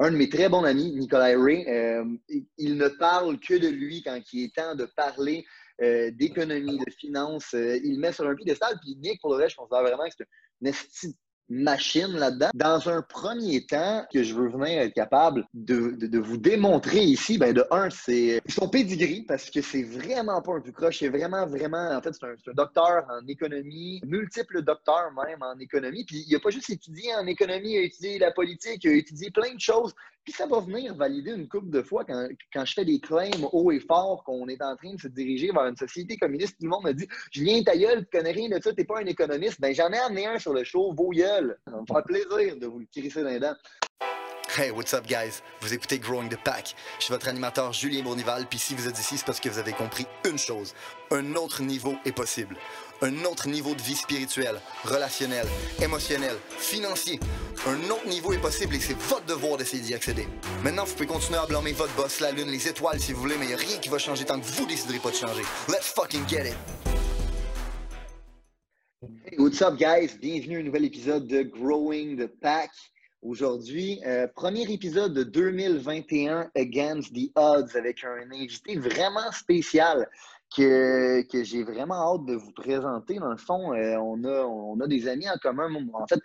un de mes très bons amis, Nicolas Ray, euh, il ne parle que de lui quand il est temps de parler euh, d'économie, de finances. Euh, il met sur un piédestal. Puis Nick, pour le reste, je considère vraiment que c'est une machine là-dedans. Dans un premier temps, que je veux venir être capable de, vous démontrer ici, ben de un, c'est son pedigree, parce que c'est vraiment pas un tout croche, c'est vraiment, vraiment, en fait, c'est un, docteur en économie, multiple docteur même en économie, puis il a pas juste étudié en économie, il a étudié la politique, il a étudié plein de choses, puis ça va venir valider une couple de fois quand, quand je fais des claims haut et fort qu'on est en train de se diriger vers une société communiste. Tout le monde me dit Julien, ta gueule, tu connais rien de ça, t'es pas un économiste. Ben j'en ai amené un sur le show, vos gueules. Ça me faire plaisir de vous le crisser dans les dents. Hey, what's up, guys? Vous écoutez Growing the Pack. Je suis votre animateur Julien Bournival, puis si vous êtes ici, c'est parce que vous avez compris une chose. Un autre niveau est possible. Un autre niveau de vie spirituelle, relationnelle, émotionnelle, financier. Un autre niveau est possible et c'est votre devoir d'essayer d'y accéder. Maintenant, vous pouvez continuer à blâmer votre boss, la lune, les étoiles si vous voulez, mais il a rien qui va changer tant que vous déciderez pas de changer. Let's fucking get it! Hey, what's up, guys? Bienvenue à un nouvel épisode de Growing the Pack aujourd'hui. Euh, premier épisode de 2021 Against the Odds avec un invité vraiment spécial que, que j'ai vraiment hâte de vous présenter. Dans le fond, euh, on, a, on a des amis en commun. En fait,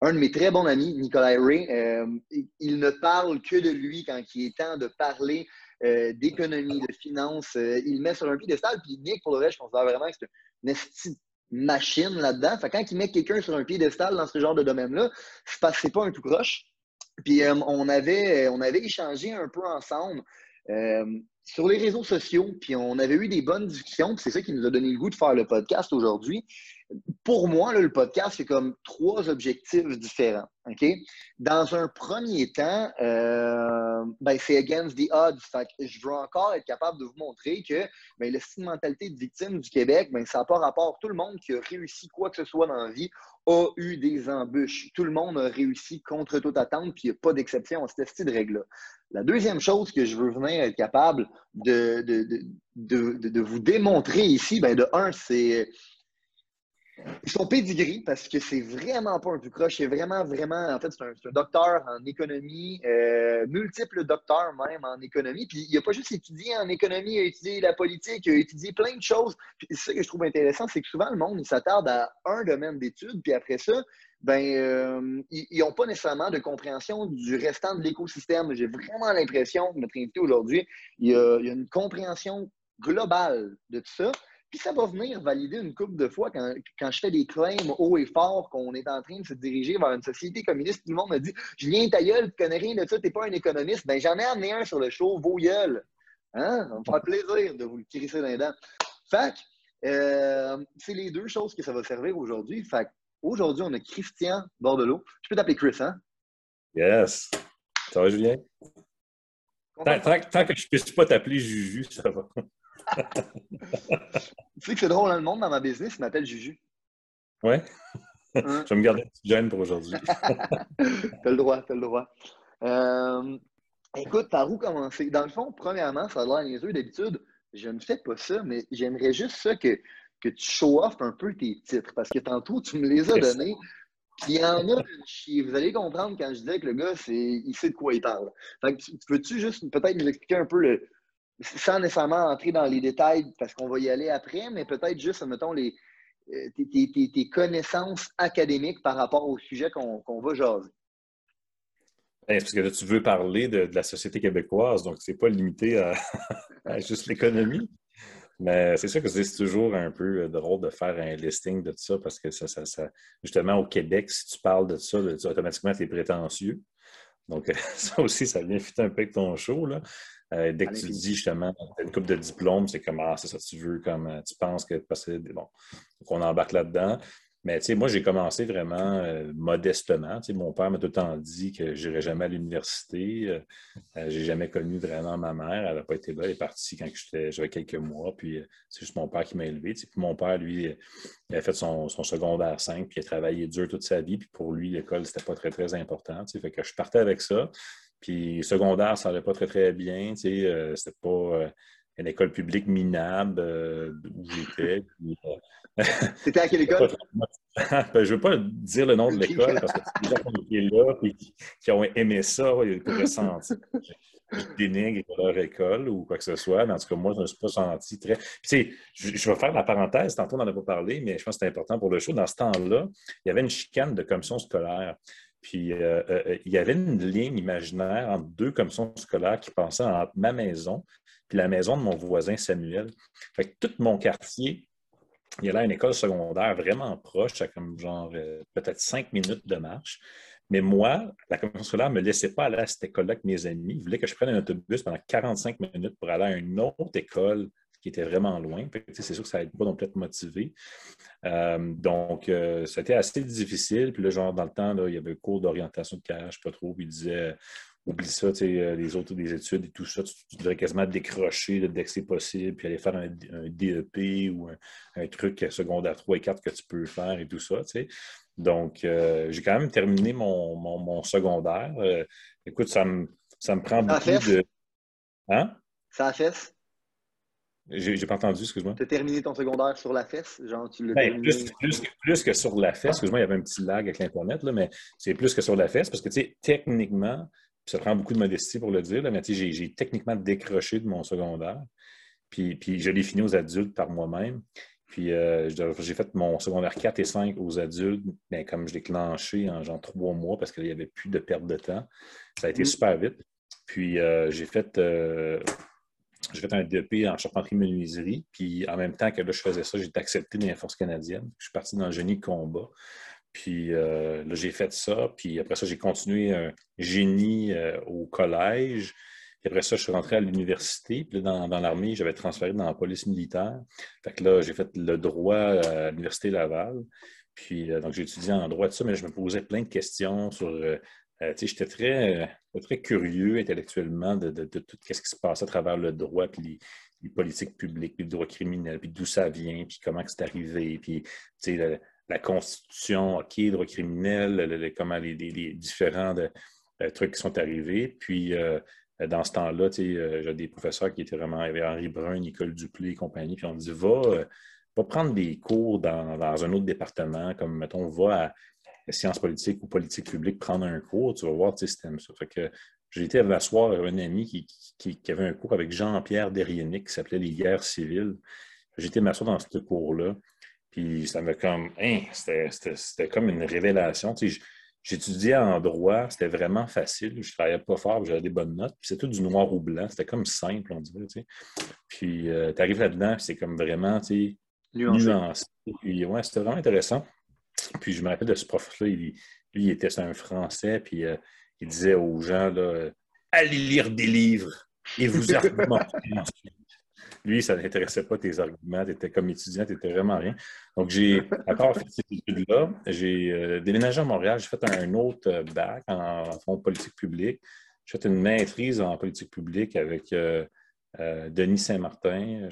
un de mes très bons amis, Nicolas Ray, euh, il ne parle que de lui quand il est temps de parler d'économie, de finances. il met sur un piédestal. Puis Nick, pour le reste, je considère vraiment que c'est une machine là-dedans. Quand il met quelqu'un sur un piédestal dans ce genre de domaine-là, c'est pas un tout croche. Puis euh, on, avait, on avait échangé un peu ensemble euh, sur les réseaux sociaux, puis on avait eu des bonnes discussions, c'est ça qui nous a donné le goût de faire le podcast aujourd'hui pour moi, le podcast, c'est comme trois objectifs différents. Dans un premier temps, euh, ben, c'est against the odds. je veux encore être capable de vous montrer que ben, la mentalité de victime du Québec, ben, ça n'a pas rapport. Tout le monde qui a réussi quoi que ce soit dans la vie a eu des embûches. Tout le monde a réussi contre toute attente, puis il n'y a pas d'exception à cette style de règle-là. La deuxième chose que je veux venir être capable de, de, vous démontrer ici, ben, de un, c'est son pedigree, parce que c'est vraiment pas un tout croche, c'est vraiment, vraiment, en fait, c'est un, docteur en économie, euh, multiple docteur même en économie, puis il n'a pas juste étudié en économie, il a étudié la politique, il a étudié plein de choses. Puis ce que je trouve intéressant, c'est que souvent le monde, il s'attarde à un domaine d'études, puis après ça, ben, euh, ils n'ont pas nécessairement de compréhension du restant de l'écosystème. J'ai vraiment l'impression que notre invité aujourd'hui, il, il y a une compréhension globale de tout ça. Puis ça va venir valider une couple de fois quand, je fais des claims haut et fort qu'on est en train de se diriger vers une société communiste. Tout le monde me dit Julien, ta gueule, tu connais rien de ça, tu n'es pas un économiste. Ben, j'en ai amené un sur le show, vos gueules. Hein? Ça me faire plaisir de vous le crisser dans les dents. Fait euh, c'est les deux choses que ça va servir aujourd'hui. Fait aujourd'hui, on a Christian Bordelot. Je peux t'appeler Chris, hein? Yes. Ça va, Julien? Tant, tant que je ne puisse pas t'appeler Juju, ça va tu sais que c'est drôle, hein, le monde dans ma business il m'appelle Juju. Ouais. Je vais me garder une petite gêne pour aujourd'hui. t'as le droit, t'as le droit. Euh, écoute, par où commencer? Dans le fond, premièrement, ça a l'air niaiseux. D'habitude, je ne fais pas ça, mais j'aimerais juste ça que, que tu show off un peu tes titres. Parce que tantôt, tu me les as donnés. Puis il y en a Vous allez comprendre quand je disais que le gars, il sait de quoi il parle. Fait que, peux-tu juste peut-être nous expliquer un peu le, sans nécessairement entrer dans les détails, parce qu'on va y aller après, mais peut-être juste, mettons, les, euh, tes, connaissances académiques par rapport au sujet qu'on va jaser. Ben, parce que là, tu veux parler de, la société québécoise, donc c'est pas limité à, juste l'économie. Mais c'est sûr que c'est toujours un peu drôle de faire un listing de tout ça parce que ça, ça, justement, au Québec, si tu parles de ça, automatiquement, tu es prétentieux. Donc, ça aussi, ça vient fitter un peu avec ton show. Là. Euh, dès que tu dis justement, tu as une coupe de diplôme, c'est comme, ah, c'est ça, tu veux, comme, euh, tu penses que, que, bon, qu'on embarque là-dedans. Mais tu sais, moi, j'ai commencé vraiment euh, modestement. Tu sais, mon père m'a tout le temps dit que je n'irais jamais à l'université. Euh, euh, j'ai jamais connu vraiment ma mère. Elle n'a pas été là. Elle est partie quand j'avais quelques mois. Puis c'est juste mon père qui m'a élevé. Tu sais, puis mon père, lui, il a fait son, secondaire 5, puis il a travaillé dur toute sa vie. Puis pour lui, l'école, c'était pas très, très important. Tu sais, fait que je partais avec ça. Puis secondaire, ça n'allait pas très, très bien. Tu sais, c'était pas une école publique minable où j'étais. C'était à quelle école? Ben, je ne veux pas dire le nom de l'école parce que c'est des gens qui étaient là et qui, ont aimé ça, ils pourraient sentir je dénigre leur école ou quoi que ce soit. Mais en tout cas, moi, je ne me suis pas senti très. Puis, je, je vais faire la parenthèse, tantôt on n'en a pas parlé, mais je pense que c'est important pour le show. Dans ce temps-là, il y avait une chicane de commission scolaire. Puis euh, euh, euh, il y avait une ligne imaginaire entre deux commissions scolaires qui passaient entre ma maison puis la maison de mon voisin Samuel. Fait que tout mon quartier, il y avait une école secondaire vraiment proche, à comme genre peut-être cinq minutes de marche. Mais moi, la commission scolaire ne me laissait pas aller à cette école-là avec mes amis. Ils voulaient que je prenne un autobus pendant 45 minutes pour aller à une autre école qui était vraiment loin. C'est sûr que ça n'aide pas non plus être motivé. Euh, donc, euh, c'était assez difficile. Puis là, genre, dans le temps, il y avait un cours d'orientation de carrière, je ne sais pas trop. Puis il disait oublie ça, euh, les autres des études et tout ça, tu, devrais quasiment décrocher dès que c'est possible, puis aller faire un, DEP ou un, truc secondaire 3 et 4 que tu peux faire et tout ça. Donc, euh, j'ai quand même terminé mon, secondaire. Euh, écoute, ça me, ça me prend beaucoup de. Hein? Ça a? J'ai pas entendu, excuse-moi. Tu as terminé ton secondaire sur la fesse? Genre, tu ben, plus, que sur la fesse, excuse-moi, il y avait un petit lag avec l'Internet, mais c'est plus que sur la fesse parce que, tu sais, techniquement, ça prend beaucoup de modestie pour le dire, mais j'ai techniquement décroché de mon secondaire. Puis, puis je l'ai fini aux adultes par moi-même. Puis euh, j'ai fait mon secondaire 4 et 5 aux adultes, mais comme je l'ai clenché en genre trois mois parce qu'il n'y avait plus de perte de temps, ça a été mm. super vite. Puis euh, j'ai fait, euh, fait un DP en charpenterie-menuiserie. Puis en même temps que là, je faisais ça, j'ai été accepté dans les forces canadiennes. Je suis parti dans le génie combat. Puis là, j'ai fait ça. Puis après ça, j'ai continué un génie au collège. Puis après ça, je suis rentré à l'université. Puis là, dans, l'armée, j'avais transféré dans la police militaire. Fait que là, j'ai fait le droit à l'université Laval. Puis euh, donc, j'ai étudié en droit de ça, mais je me posais plein de questions sur. Euh, euh, j'étais très, très curieux intellectuellement de, tout ce qui se passe à travers le droit, puis les, politiques publiques, puis le droit criminel, puis d'où ça vient, puis comment c'est arrivé, puis sais, la, Constitution, le droit criminel, comment les, différents trucs qui sont arrivés. Puis euh, dans ce temps-là, euh, j'ai des professeurs qui étaient vraiment, Henri Brun, Nicole Duplé et compagnie, puis on dit va, euh, va prendre des cours dans, un autre département, comme mettons, va à sciences politiques ou politique publique prendre un cours, tu vas voir si tu aimes ça. Fait que j'ai été m'asseoir avec un ami qui, avait un cours avec Jean-Pierre Derrienic qui s'appelait Les guerres civiles. J'ai été m'asseoir dans ce cours-là. Puis ça m'a comme, hein, c'était comme une révélation. Tu sais, J'étudiais en droit, c'était vraiment facile. Je ne travaillais pas fort, j'avais des bonnes notes. Puis c'est tout du noir ou blanc. C'était comme simple, on dirait. Tu sais. Puis euh, tu arrives là-dedans, puis c'est comme vraiment tu sais, nuancé. Puis ouais, c'était vraiment intéressant. Puis je me rappelle de ce prof-là, lui, il était un Français, puis euh, il disait aux gens là, allez lire des livres et vous argumentez lui, ça n'intéressait pas tes arguments. Tu étais comme étudiant, tu n'étais vraiment rien. Donc, j'ai, à part fait ces études-là, j'ai euh, déménagé à Montréal. J'ai fait un autre bac en, fond politique publique. J'ai fait une maîtrise en politique publique avec euh, Denis Saint-Martin.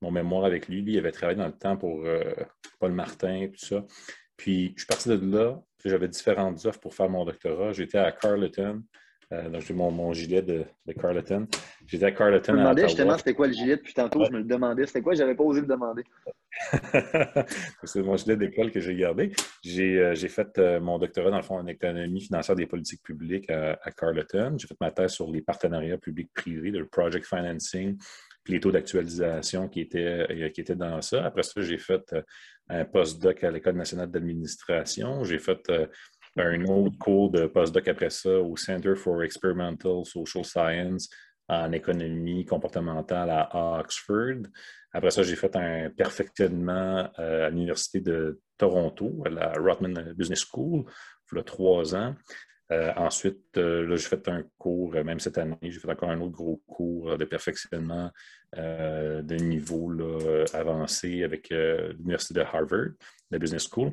Mon mémoire avec lui. Lui, il avait travaillé dans le temps pour Paul Martin et tout ça. Puis, je suis parti de là. J'avais différentes offres pour faire mon doctorat. J'étais à Carleton. Euh, donc, j'ai mon, mon, gilet de, de Carleton. J'étais à Carleton. Je me demandais justement c'était quoi le gilet depuis tantôt? Je me le demandais. C'était quoi? Je n'avais pas osé le demander. c'est mon gilet d'école que j'ai gardé. J'ai euh, fait euh, mon doctorat, dans le fond, en économie financière des politiques publiques à, Carleton. J'ai fait ma thèse sur les partenariats publics-privés, le project financing, puis les taux d'actualisation qui, étaient, qui étaient dans ça. Après ça, j'ai fait un postdoc à l'École nationale d'administration. J'ai fait un autre cours de postdoc après ça au Center for Experimental Social Science en économie comportementale à Oxford. Après ça, j'ai fait un perfectionnement euh, à l'Université de Toronto, à la Rotman Business School, il y a trois ans. Euh, ensuite, euh, j'ai fait un cours, même cette année, j'ai fait encore un autre gros cours de perfectionnement de niveau avancé avec l'Université de Harvard, la Business School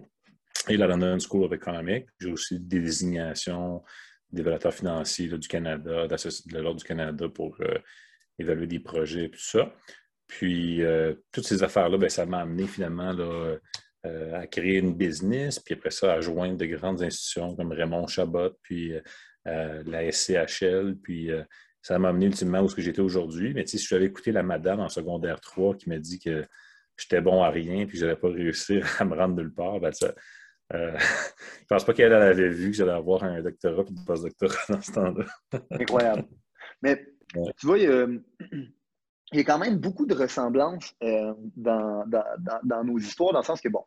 et la London School of Economics. J'ai aussi des désignations développeurs financiers du Canada, de l'Ordre du Canada pour euh, évaluer des projets et tout ça. Puis, euh, toutes ces affaires-là, ben, ça m'a amené finalement là, euh, à créer une business, puis après ça, à joindre de grandes institutions comme Raymond Chabot, puis la SCHL, puis ça m'a amené ultimement où j'étais aujourd'hui. Mais si j'avais écouté la madame en secondaire 3 qui m'a dit que j'étais bon à rien puis que je n'allais pas réussir à me rendre nulle part, ben ça, euh, je pense pas qu'elle avait vu que j'allais avoir un doctorat et une post-doctorat dans ce temps-là. Incroyable. Mais tu vois, il y, a, quand même beaucoup de ressemblances euh, dans, dans, nos histoires, dans le sens que, bon,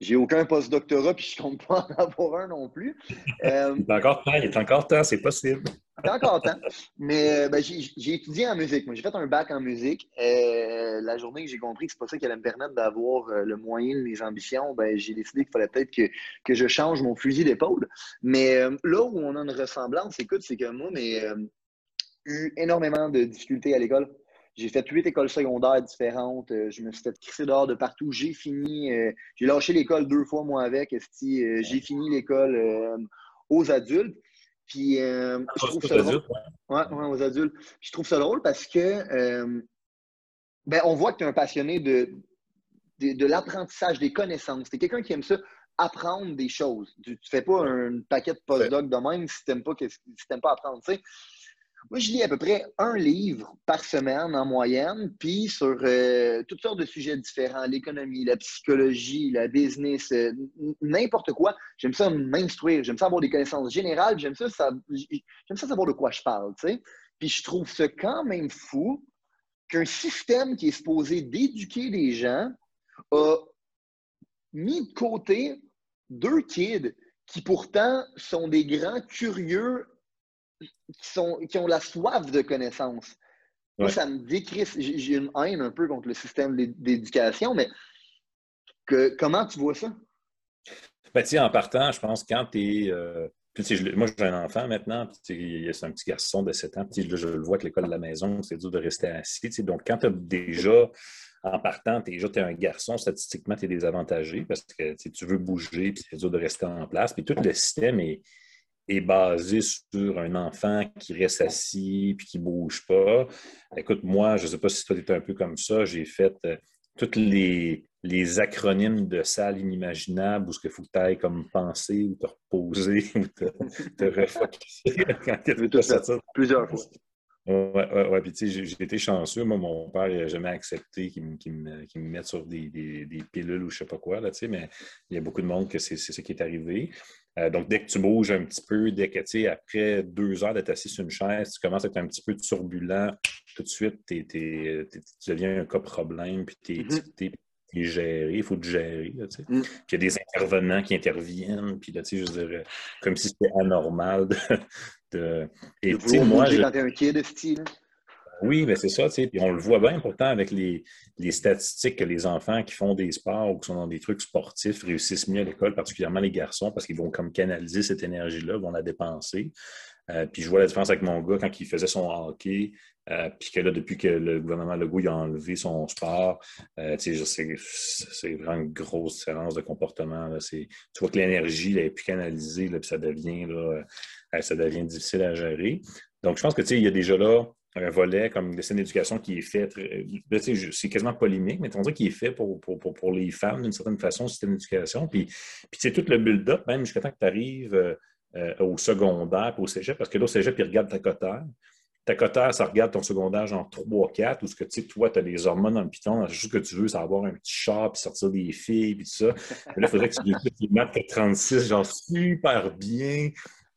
j'ai aucun post-doctorat puis je compte pas en avoir un non plus. Euh, il est encore temps, il est encore temps, c'est possible. Il est encore temps. Mais euh, ben, j'ai étudié en musique. Moi, j'ai fait un bac en musique. La journée que j'ai compris que c'est pas ça qui allait me permettre d'avoir le moyen de mes ambitions, ben, j'ai décidé qu'il fallait peut-être que, que, je change mon fusil d'épaule. Mais là où on a une ressemblance, écoute, c'est que moi, j'ai eu énormément de difficultés à l'école. J'ai fait huit écoles secondaires différentes. Euh, je me suis fait crisser dehors de partout. J'ai fini, euh, j'ai lâché l'école deux fois, moi, avec. Euh, j'ai fini l'école aux adultes. Puis, je trouve ça drôle. Ouais, aux adultes. je trouve ça drôle parce que, ben, on voit que tu es un passionné de, de, l'apprentissage, des connaissances. Tu es quelqu'un qui aime ça, apprendre des choses. Tu ne fais pas un paquet de postdoc de même si tu n'aimes pas, si pas apprendre. sais. Moi, je lis à peu près un livre par semaine en moyenne, puis sur euh, toutes sortes de sujets différents, l'économie, la psychologie, la business, euh, n'importe quoi. J'aime ça m'instruire, j'aime ça avoir des connaissances générales, j'aime ça, ça, ça savoir de quoi je parle, tu sais. Puis je trouve ça quand même fou qu'un système qui est supposé d'éduquer les gens a mis de côté deux kids qui pourtant sont des grands curieux qui, sont, qui ont la soif de connaissances. Moi, ça me décrit. J'ai une haine un peu contre le système d'éducation, mais que, comment tu vois ça? Ben, en partant, je pense quand tu es. Euh, moi, j'ai un enfant maintenant, c'est un petit garçon de 7 ans, je le vois que l'école de la maison, c'est dur de rester assis. Donc, quand tu as déjà, en partant, tu es un garçon, statistiquement, tu es désavantagé parce que tu veux bouger, puis c'est dur de rester en place. Puis tout le système est, est basé sur un enfant qui reste assis puis qui ne bouge pas. Écoute, moi, je ne sais pas si toi, tu un peu comme ça, j'ai fait euh, tous les, les, acronymes de salle inimaginable où ce qu'il faut que tu ailles comme penser ou te reposer ou te, te refocuser quand tu Plusieurs fois. Oui, ouais, ouais. Puis, tu sais, j'ai été chanceux. Moi, mon père n'a jamais accepté qu'il me, mette sur des, des, des, pilules ou je ne sais pas quoi, là, tu sais, mais il y a beaucoup de monde que c'est ce qui est arrivé. Euh, donc, dès que tu bouges un petit peu, dès que, tu sais, après deux heures d'être assis sur une chaise, tu commences à être un petit peu turbulent, tout de suite, tu deviens un cas problème, puis tu es, mm-hmm. géré, il faut te gérer. tu sais. Mm. Puis il y a des intervenants qui interviennent, puis là, tu sais, je veux dire, comme si c'était anormal de. de... Et tu sais, moi. Quand un kid, style. Oui, mais c'est ça, tu sais. Puis on le voit bien pourtant avec les, statistiques que les enfants qui font des sports ou qui sont dans des trucs sportifs réussissent mieux à l'école, particulièrement les garçons, parce qu'ils vont comme canaliser cette énergie-là, vont la dépenser. Euh, puis je vois la différence avec mon gars quand il faisait son hockey, euh, puis que là, depuis que le gouvernement Legault a enlevé son sport, euh, c'est vraiment une grosse différence de comportement. Là. Tu vois que l'énergie est plus canalisée, là, puis ça devient, là, ça devient difficile à gérer. Donc, je pense que il y a déjà là un volet comme le système d'éducation qui est fait, ben, c'est quasiment polémique, mais on dirait qu'il est fait pour, pour, pour, les femmes d'une certaine façon, le système d'éducation. Puis, puis c'est tout le build-up, même jusqu'à temps que tu arrives euh, euh, au secondaire, au cégep, parce que là, au cégep, ils regardent ta cotère. Ta cotère, ça regarde ton secondaire genre 3-4, où ce que tu sais, toi, tu as des hormones dans le piton, la chose que tu veux, c'est avoir un petit chat, puis sortir des filles, puis tout ça. Mais là, il faudrait que tu mettes 36, genre super bien,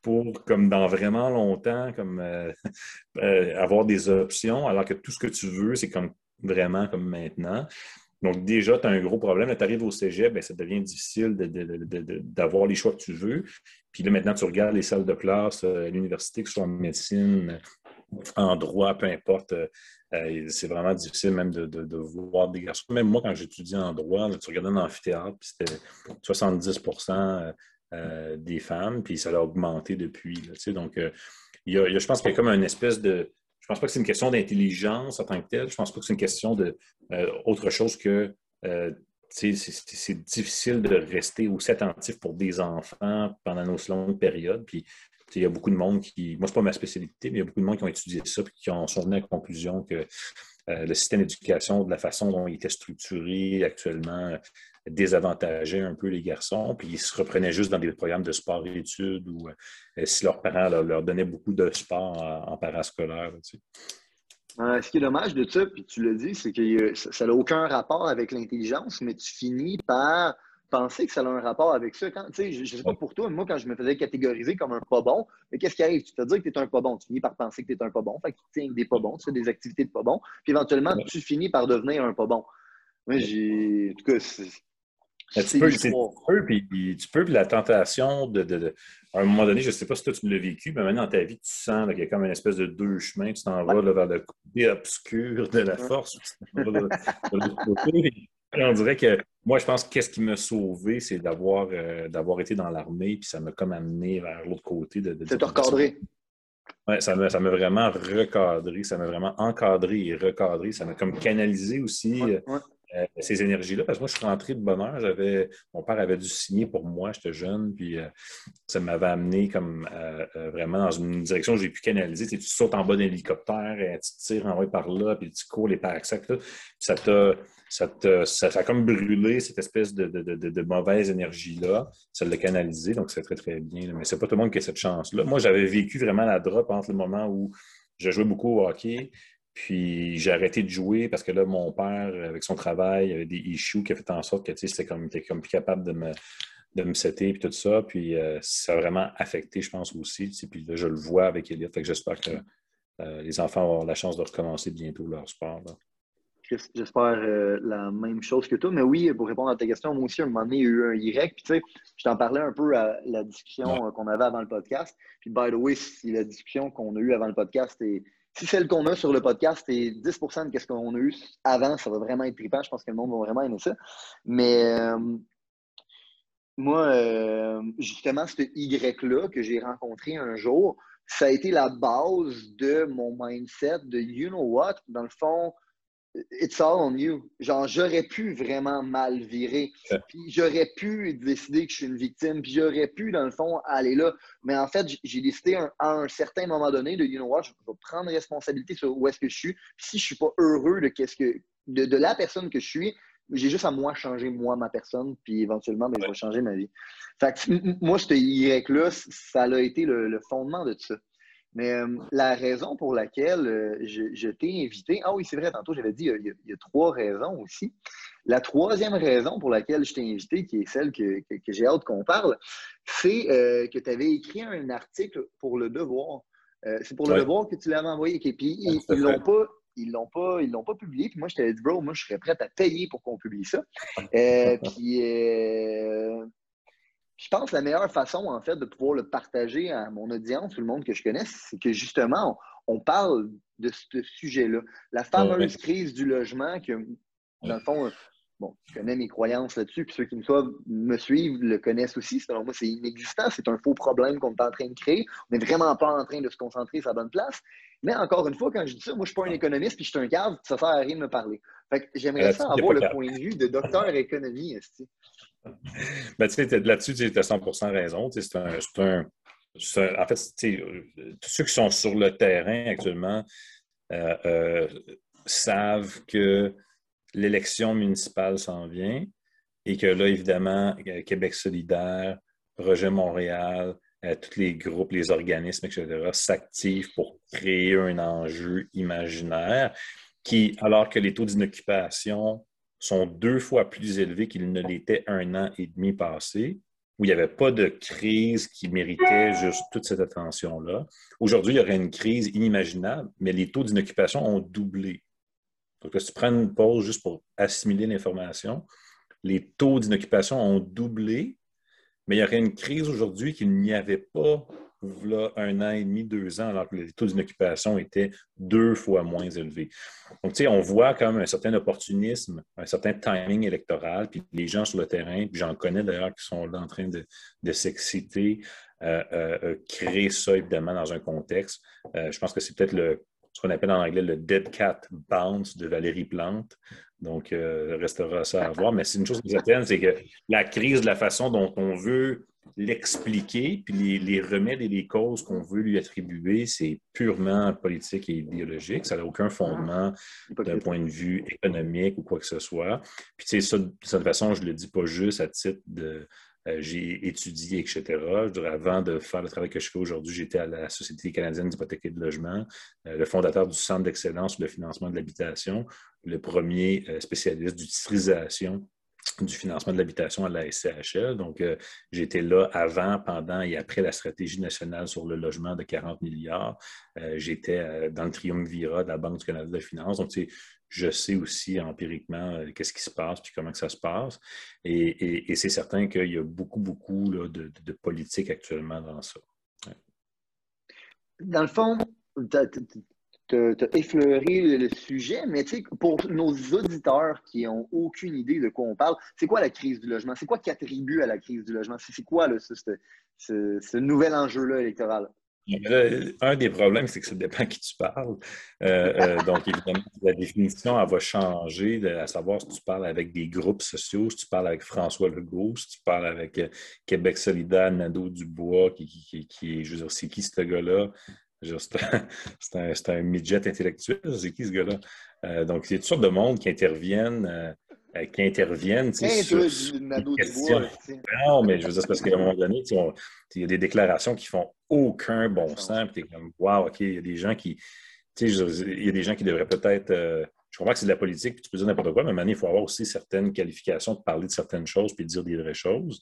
pour, comme dans vraiment longtemps, comme euh, euh, avoir des options, alors que tout ce que tu veux, c'est comme vraiment comme maintenant. Donc, déjà, tu as un gros problème. Tu arrives au cégep, ben, ça devient difficile d'avoir les choix que tu veux. Puis là, maintenant, tu regardes les salles de classe euh, à l'université, que ce soit en médecine, en droit, peu importe. c'est vraiment difficile même de, voir des garçons. Même moi, quand j'étudiais en droit, tu regardais un amphithéâtre, puis c'était 70 euh, des femmes, puis ça a augmenté depuis. donc, euh, je pense qu'il y a comme une espèce de. Je pense pas que c'est une question d'intelligence en tant que telle. Je pense pas que c'est une question de euh, autre chose que c'est difficile de rester aussi attentif pour des enfants pendant une aussi longue période. Puis, il y a beaucoup de monde qui. Moi, ce n'est pas ma spécialité, mais il y a beaucoup de monde qui ont étudié ça et qui sont venus à la conclusion que le système d'éducation, de la façon dont il était structuré actuellement, désavantageait un peu les garçons, puis ils se reprenaient juste dans des programmes de sport et études ou si leurs parents leur, donnaient beaucoup de sport en, parascolaire. ce qui est dommage de ça, puis tu l'as dit, c'est que ça n'a aucun rapport avec l'intelligence, mais tu finis par penser que ça a un rapport avec ça. Quand, je ne sais pas pour toi, moi, quand je me faisais catégoriser comme un pas bon, mais qu'est-ce qui arrive? Tu te dis que tu es un pas bon. Tu finis par penser que tu es un pas bon. Fait que tu tiens des pas bons, tu fais des activités de pas bon. Puis éventuellement, tu finis par devenir un pas bon. Moi, j'ai. En tout cas, c'est. Tu peux, tu peux, puis, tu peux, puis la tentation de, À un moment donné, je ne sais pas si toi tu l'as vécu, mais maintenant dans ta vie, tu sens qu'il y a comme une espèce de deux chemins. Tu t'en vas vers le côté obscur de la force. Tu t'en vas on dirait que moi, je pense que qu'est-ce qui m'a sauvé, c'est d'avoir euh, d'avoir été dans l'armée, puis ça m'a comme amené vers l'autre côté. De, de c'est recadré? Oui, ça m'a, vraiment recadré, ça m'a vraiment encadré et recadré. Ça m'a comme canalisé aussi euh, euh, ces énergies-là. Parce que moi, je suis rentré de bonne heure. J'avais, mon père avait dû signer pour moi, j'étais jeune, puis ça m'avait amené comme vraiment dans une direction où j'ai pu canaliser. Tu, tu sautes en bas d'un hélicoptère, et tu tires en haut par là, puis tu cours les paraxacs, puis ça t'a ça, ça, a comme brûlé cette espèce de, mauvaise énergie-là. Ça l'a canalisé, donc c'est très, très bien. Mais c'est pas tout le monde qui a cette chance-là. Moi, j'avais vécu vraiment la drop entre le moment où je jouais beaucoup au hockey, puis j'ai arrêté de jouer parce que là, mon père, avec son travail, avait des issues qui a fait en sorte que c'était comme, comme plus capable de me, de me setter et tout ça. Puis euh, ça a vraiment affecté, je pense aussi. Puis là, je le vois avec Elliot. Fait que j'espère que euh, les enfants vont avoir la chance de recommencer bientôt leur sport. J'espère euh, la même chose que toi. Mais oui, pour répondre à ta question, moi aussi, à un moment donné, il y a eu un Y. Puis, tu sais, je t'en parlais un peu à la discussion qu'on avait avant le podcast. Puis, by the way, si la discussion qu'on a eue avant le podcast est. Si celle qu'on a sur le podcast est 10% de ce qu'on a eu avant, ça va vraiment être trippant. Je pense que le monde va vraiment aimer ça. Mais euh, moi, justement, ce Y-là que j'ai rencontré un jour, ça a été la base de mon mindset de you know what? Dans le fond, it's all on you. Genre, j'aurais pu vraiment mal virer. Puis j'aurais pu décider que je suis une victime. Puis j'aurais pu, dans le fond, aller là. Mais en fait, j'ai décidé à un certain moment donné de, you know what, je vais prendre responsabilité sur où est-ce que je suis. Puis si je suis pas heureux de, qu'est-ce que, de, la personne que je suis, j'ai juste à moi changer, moi, ma personne. Puis éventuellement, ben, je vais changer ma vie. Fait que, moi, ce Y-là, ça a été le, le fondement de tout ça. Mais euh, la raison pour laquelle euh, je, t'ai invité, ah oui, c'est vrai, tantôt j'avais dit, il y, a, trois raisons aussi. La troisième raison pour laquelle je t'ai invité, qui est celle que, j'ai hâte qu'on parle, c'est euh, que tu avais écrit un article pour Le Devoir. c'est pour Le Devoir que tu l'avais envoyé. Et puis, ils ne l'ont pas ils l'ont pas, ils l'ont pas publié. Puis moi, je t'avais dit, bro, moi, je serais prêt à payer pour qu'on publie ça. puis je pense que la meilleure façon, en fait, de pouvoir le partager à mon audience, tout le monde que je connais, c'est que justement, on, parle de ce sujet-là. La fameuse crise du logement que, dans le fond, bon, je connais mes croyances là-dessus, puis ceux qui me, me suivent le connaissent aussi. Selon moi, c'est inexistant. C'est un faux problème qu'on est en train de créer. On n'est vraiment pas en train de se concentrer sur la bonne place. Mais encore une fois, quand je dis ça, moi, je ne suis pas un économiste, puis je suis un cadre, ça ne sert à rien de me parler. Fait que j'aimerais ça avoir le point de vue de docteur économie, ben, là-dessus, tu as 100% raison. C'est un, en fait, tous ceux qui sont sur le terrain actuellement euh, euh, savent que l'élection municipale s'en vient et que là, évidemment, euh, Québec solidaire, Projet Montréal, tous les groupes, les organismes, etc., s'activent pour créer un enjeu imaginaire qui, alors que les taux d'inoccupation sont deux fois plus élevés qu'ils ne l'étaient un an et demi passé, où il n'y avait pas de crise qui méritait juste toute cette attention-là. Aujourd'hui, il y aurait une crise inimaginable, mais les taux d'inoccupation ont doublé. Donc, si tu prends une pause juste pour assimiler l'information, les taux d'inoccupation ont doublé, mais il y aurait une crise aujourd'hui qu'il n'y avait pas un an et demi, deux ans, alors que les taux d'inoccupation étaient deux fois moins élevés. Donc, tu sais, on voit comme un certain opportunisme, un certain timing électoral, puis les gens sur le terrain, puis j'en connais d'ailleurs qui sont là en train de, s'exciter, euh, euh, euh, créer ça évidemment dans un contexte. je pense que c'est peut-être le, ce qu'on appelle en anglais le dead cat bounce de Valérie Plante. Donc, il restera ça à voir. Mais c'est une chose qui est certaine, c'est que la crise de la façon dont on veut l'expliquer, puis les, remèdes et les causes qu'on veut lui attribuer, c'est purement politique et idéologique. Ça n'a aucun fondement d'un point de vue économique ou quoi que ce soit. Puis, tu sais, ça, de toute façon, je ne le dis pas juste à titre de euh, j'ai étudié, etc. Je dirais, avant de faire le travail que je fais aujourd'hui, j'étais à la Société canadienne d'hypothèque et de logement, euh, le fondateur du Centre d'excellence sur le financement de l'habitation, le premier euh, spécialiste d'utilisation du financement de l'habitation à la SCHL. Donc, j'étais là avant, pendant et après la stratégie nationale sur le logement de 40 milliards. j'étais dans le triumvirat de la Banque du Canada de finances. Donc, je sais aussi empiriquement euh, qu'est-ce qui se passe puis comment que ça se passe. Et, c'est certain qu'il y a beaucoup, beaucoup de, politique actuellement dans ça. Dans le fond, tu as, effleuré le sujet, mais pour nos auditeurs qui n'ont aucune idée de quoi on parle, c'est quoi la crise du logement? C'est quoi qui attribue à la crise du logement? C'est quoi ce nouvel enjeu-là électoral? un des problèmes, c'est que ça dépend à qui tu parles. Euh, euh, donc, évidemment, la définition, elle va changer, à savoir si tu parles avec des groupes sociaux, si tu parles avec François Legault, si tu parles avec euh, Québec solidaire, Nadeau Dubois, qui, qui, qui, je veux dire, c'est qui ce gars-là? C'est un, un, midget intellectuel, c'est qui ce gars-là? donc, il y a toutes sortes de monde qui interviennent euh, qui interviennent. Hey, sur, non, mais je veux dire, c'est parce qu'à un moment donné, il y a des déclarations qui font aucun bon sens. Tu es comme, wow, OK, il y a des gens qui. Il y a des gens qui devraient peut-être. Euh, je comprends que c'est de la politique, puis tu peux dire n'importe quoi, mais maintenant, il faut avoir aussi certaines qualifications de parler de certaines choses puis de dire des vraies choses.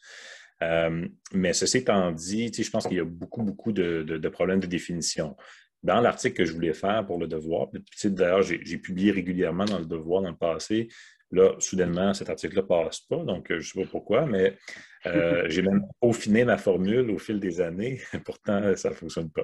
Euh, mais ceci étant dit, je pense qu'il y a beaucoup, beaucoup de, de, problèmes de définition. Dans l'article que je voulais faire pour le devoir, d'ailleurs, j'ai publié régulièrement dans le devoir dans le passé Là, soudainement, cet article-là ne passe pas, donc euh, je ne sais pas pourquoi, mais euh, j'ai même peaufiné ma formule au fil des années. Pourtant, ça ne fonctionne pas.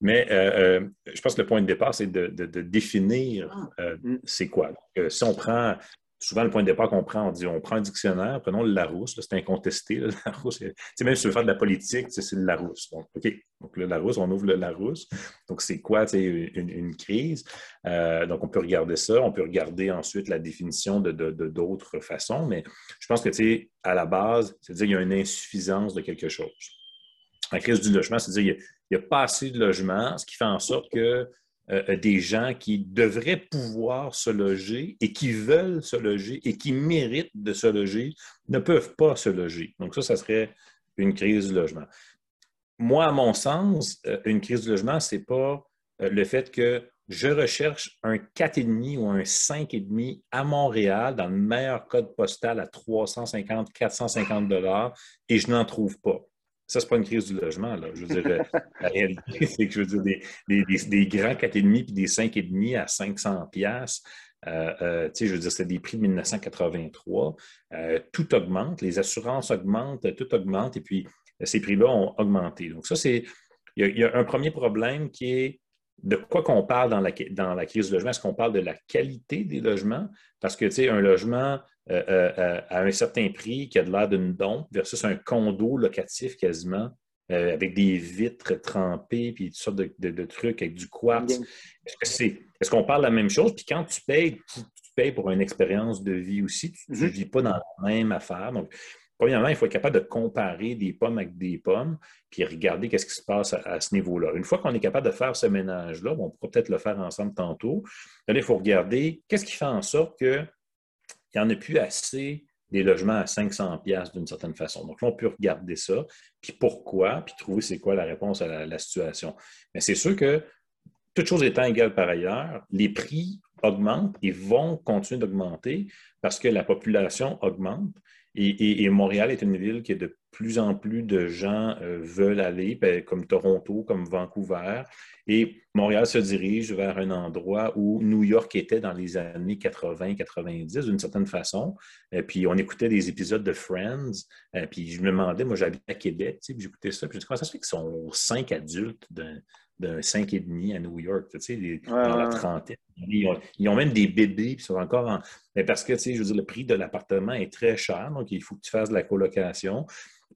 Mais euh, je pense que le point de départ, c'est de, définir ah. c'est quoi? si on prend souvent, le point de départ qu'on prend, on dit on prend un dictionnaire, prenons le Larousse, c'est incontesté. Le Larousse, même si tu veux faire de la politique, c'est le Larousse. Donc, OK, donc le Larousse, on ouvre le Larousse. Donc, c'est quoi une, une, crise? Euh, donc, on peut regarder ça. On peut regarder ensuite la définition de d'autres façons, mais je pense que, à la base, c'est-à-dire qu'il y a une insuffisance de quelque chose. La crise du logement, c'est-à-dire qu'il n'y a, a, pas assez de logement, ce qui fait en sorte que euh, des gens qui devraient pouvoir se loger et qui veulent se loger et qui méritent de se loger ne peuvent pas se loger. Donc ça, ça serait une crise du logement. Moi, à mon sens, euh, une crise du logement, ce n'est pas euh, le fait que je recherche un 4,5 ou un 5,5 à Montréal, dans le meilleur code postal à 350, 450 dollars, et je n'en trouve pas. Ça, ce n'est pas une crise du logement. Là. Je veux dire, euh, la réalité, c'est que je veux dire, des, des, des, des grands 4,5 puis des 5,5 à 500 pièces. Euh, euh je veux dire, c'est des prix de 1983. Euh, tout augmente, les assurances augmentent, tout augmente, et puis ces prix-là ont augmenté. Donc, ça, c'est. Il y, a un premier problème qui est de quoi qu'on parle dans la, dans la crise du logement? Est-ce qu'on parle de la qualité des logements? Parce que, tu sais, un logement euh, euh, euh, à un certain prix qui a de l'air d'une dompe versus un condo locatif quasiment avec des vitres trempées puis toutes sortes de, trucs avec du quartz. Est-ce qu'on parle de la même chose? Puis quand tu payes, tu, payes pour une expérience de vie aussi. Tu ne mm-hmm. vis pas dans la même affaire. Donc, premièrement, il faut être capable de comparer des pommes avec des pommes, puis regarder qu'est-ce qui se passe à, ce niveau-là. Une fois qu'on est capable de faire ce ménage-là, on pourra peut-être le faire ensemble tantôt. Là, il faut regarder qu'est-ce qui fait en sorte que il n'y en a plus assez des logements à 500 pièces d'une certaine façon. Donc là, on peut regarder ça, puis pourquoi, puis trouver c'est quoi la réponse à la, situation. Mais c'est sûr que, toutes choses étant égales par ailleurs, les prix augmentent et vont continuer d'augmenter parce que la population augmente et, Montréal est une ville qui de plus en plus de gens euh, veulent aller, ben, comme Toronto, comme Vancouver. Et Montréal se dirige vers un endroit où New York était dans les années 80-90, d'une certaine façon. Euh, puis on écoutait des épisodes de Friends. Euh, puis je me demandais, moi j'habite à Québec, puis j'écoutais ça. Puis je me disais, comment ça se fait qu'ils sont cinq adultes d'un 5,5 à New York, tu sais, dans la trentaine. Ils ont, même des bébés, puis sont encore en... Mais parce que, tu sais, je veux dire, le prix de l'appartement est très cher, donc il faut que tu fasses de la colocation.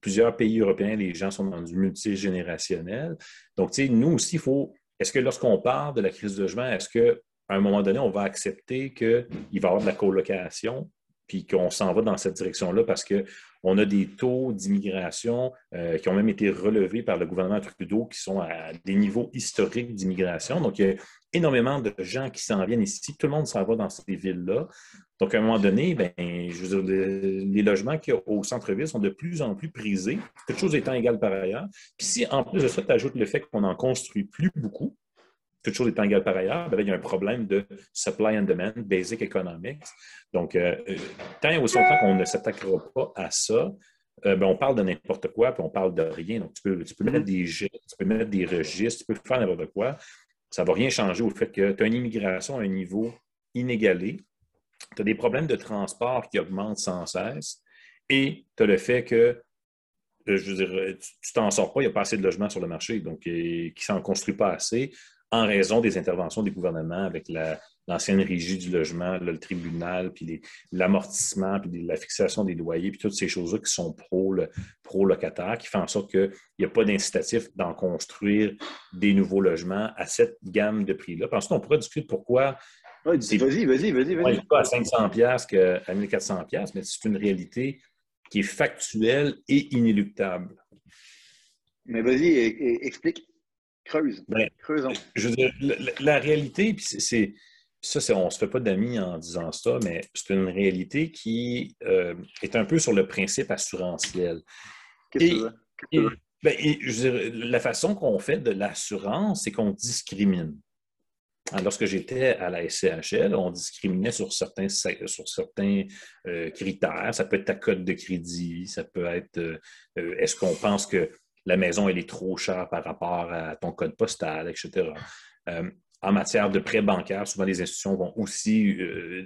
Plusieurs pays européens, les gens sont dans du multigénérationnel. Donc, tu sais, nous aussi, il faut... Est-ce que lorsqu'on parle de la crise de logement, est-ce qu'à un moment donné, on va accepter qu'il va y avoir de la colocation? Puis qu'on s'en va dans cette direction-là parce qu'on a des taux d'immigration euh, qui ont même été relevés par le gouvernement Trudeau qui sont à des niveaux historiques d'immigration. Donc, il y a énormément de gens qui s'en viennent ici. Tout le monde s'en va dans ces villes-là. Donc, à un moment donné, ben, je veux dire, les, logements qu'il y a au centre-ville sont de plus en plus prisés, toutes choses étant égales par ailleurs. Puis si, en plus de ça, tu ajoutes le fait qu'on n'en construit plus beaucoup, toutes choses étant par ailleurs, ben il y a un problème de supply and demand, basic economics. Donc, euh, tant et aussi longtemps qu'on ne s'attaquera pas à ça, euh, ben, on parle de n'importe quoi, puis on parle de rien. Donc, tu peux, tu peux mettre des tu peux mettre des registres, tu peux faire n'importe quoi. Ça ne va rien changer au fait que tu as une immigration à un niveau inégalé tu as des problèmes de transport qui augmentent sans cesse et tu as le fait que, euh, je veux dire, tu t'en sors pas, il n'y a pas assez de logements sur le marché, donc qui ne s'en construit pas assez en raison des interventions des gouvernements avec l'ancienne régie du logement, le tribunal, puis l'amortissement, puis la fixation des loyers, puis toutes ces choses-là qui sont pro-locataires, qui font en sorte qu'il n'y a pas d'incitatif d'en construire des nouveaux logements à cette gamme de prix-là. Ensuite, on pourrait discuter pourquoi vas-y, vas-y, vas-y. Vas pas à 500 qu'à 1400 mais c'est une réalité qui est factuelle et inéluctable. Mais vas-y, explique. Creuse. Ben, Creusons. Je veux dire, la, réalité, puis c'est, ça, on ne se fait pas d'amis en disant ça, mais c'est une réalité qui euh, est un peu sur le principe assurantiel. Je veux dire, la façon qu'on fait de l'assurance, c'est qu'on discrimine. Lorsque j'étais à la SCHL, on discriminait sur certains, sur certains euh, critères. Ça peut être ta cote de crédit, ça peut être euh, est-ce qu'on pense que la maison elle est trop chère par rapport à ton code postal, etc. en matière de prêts bancaires, souvent les institutions vont aussi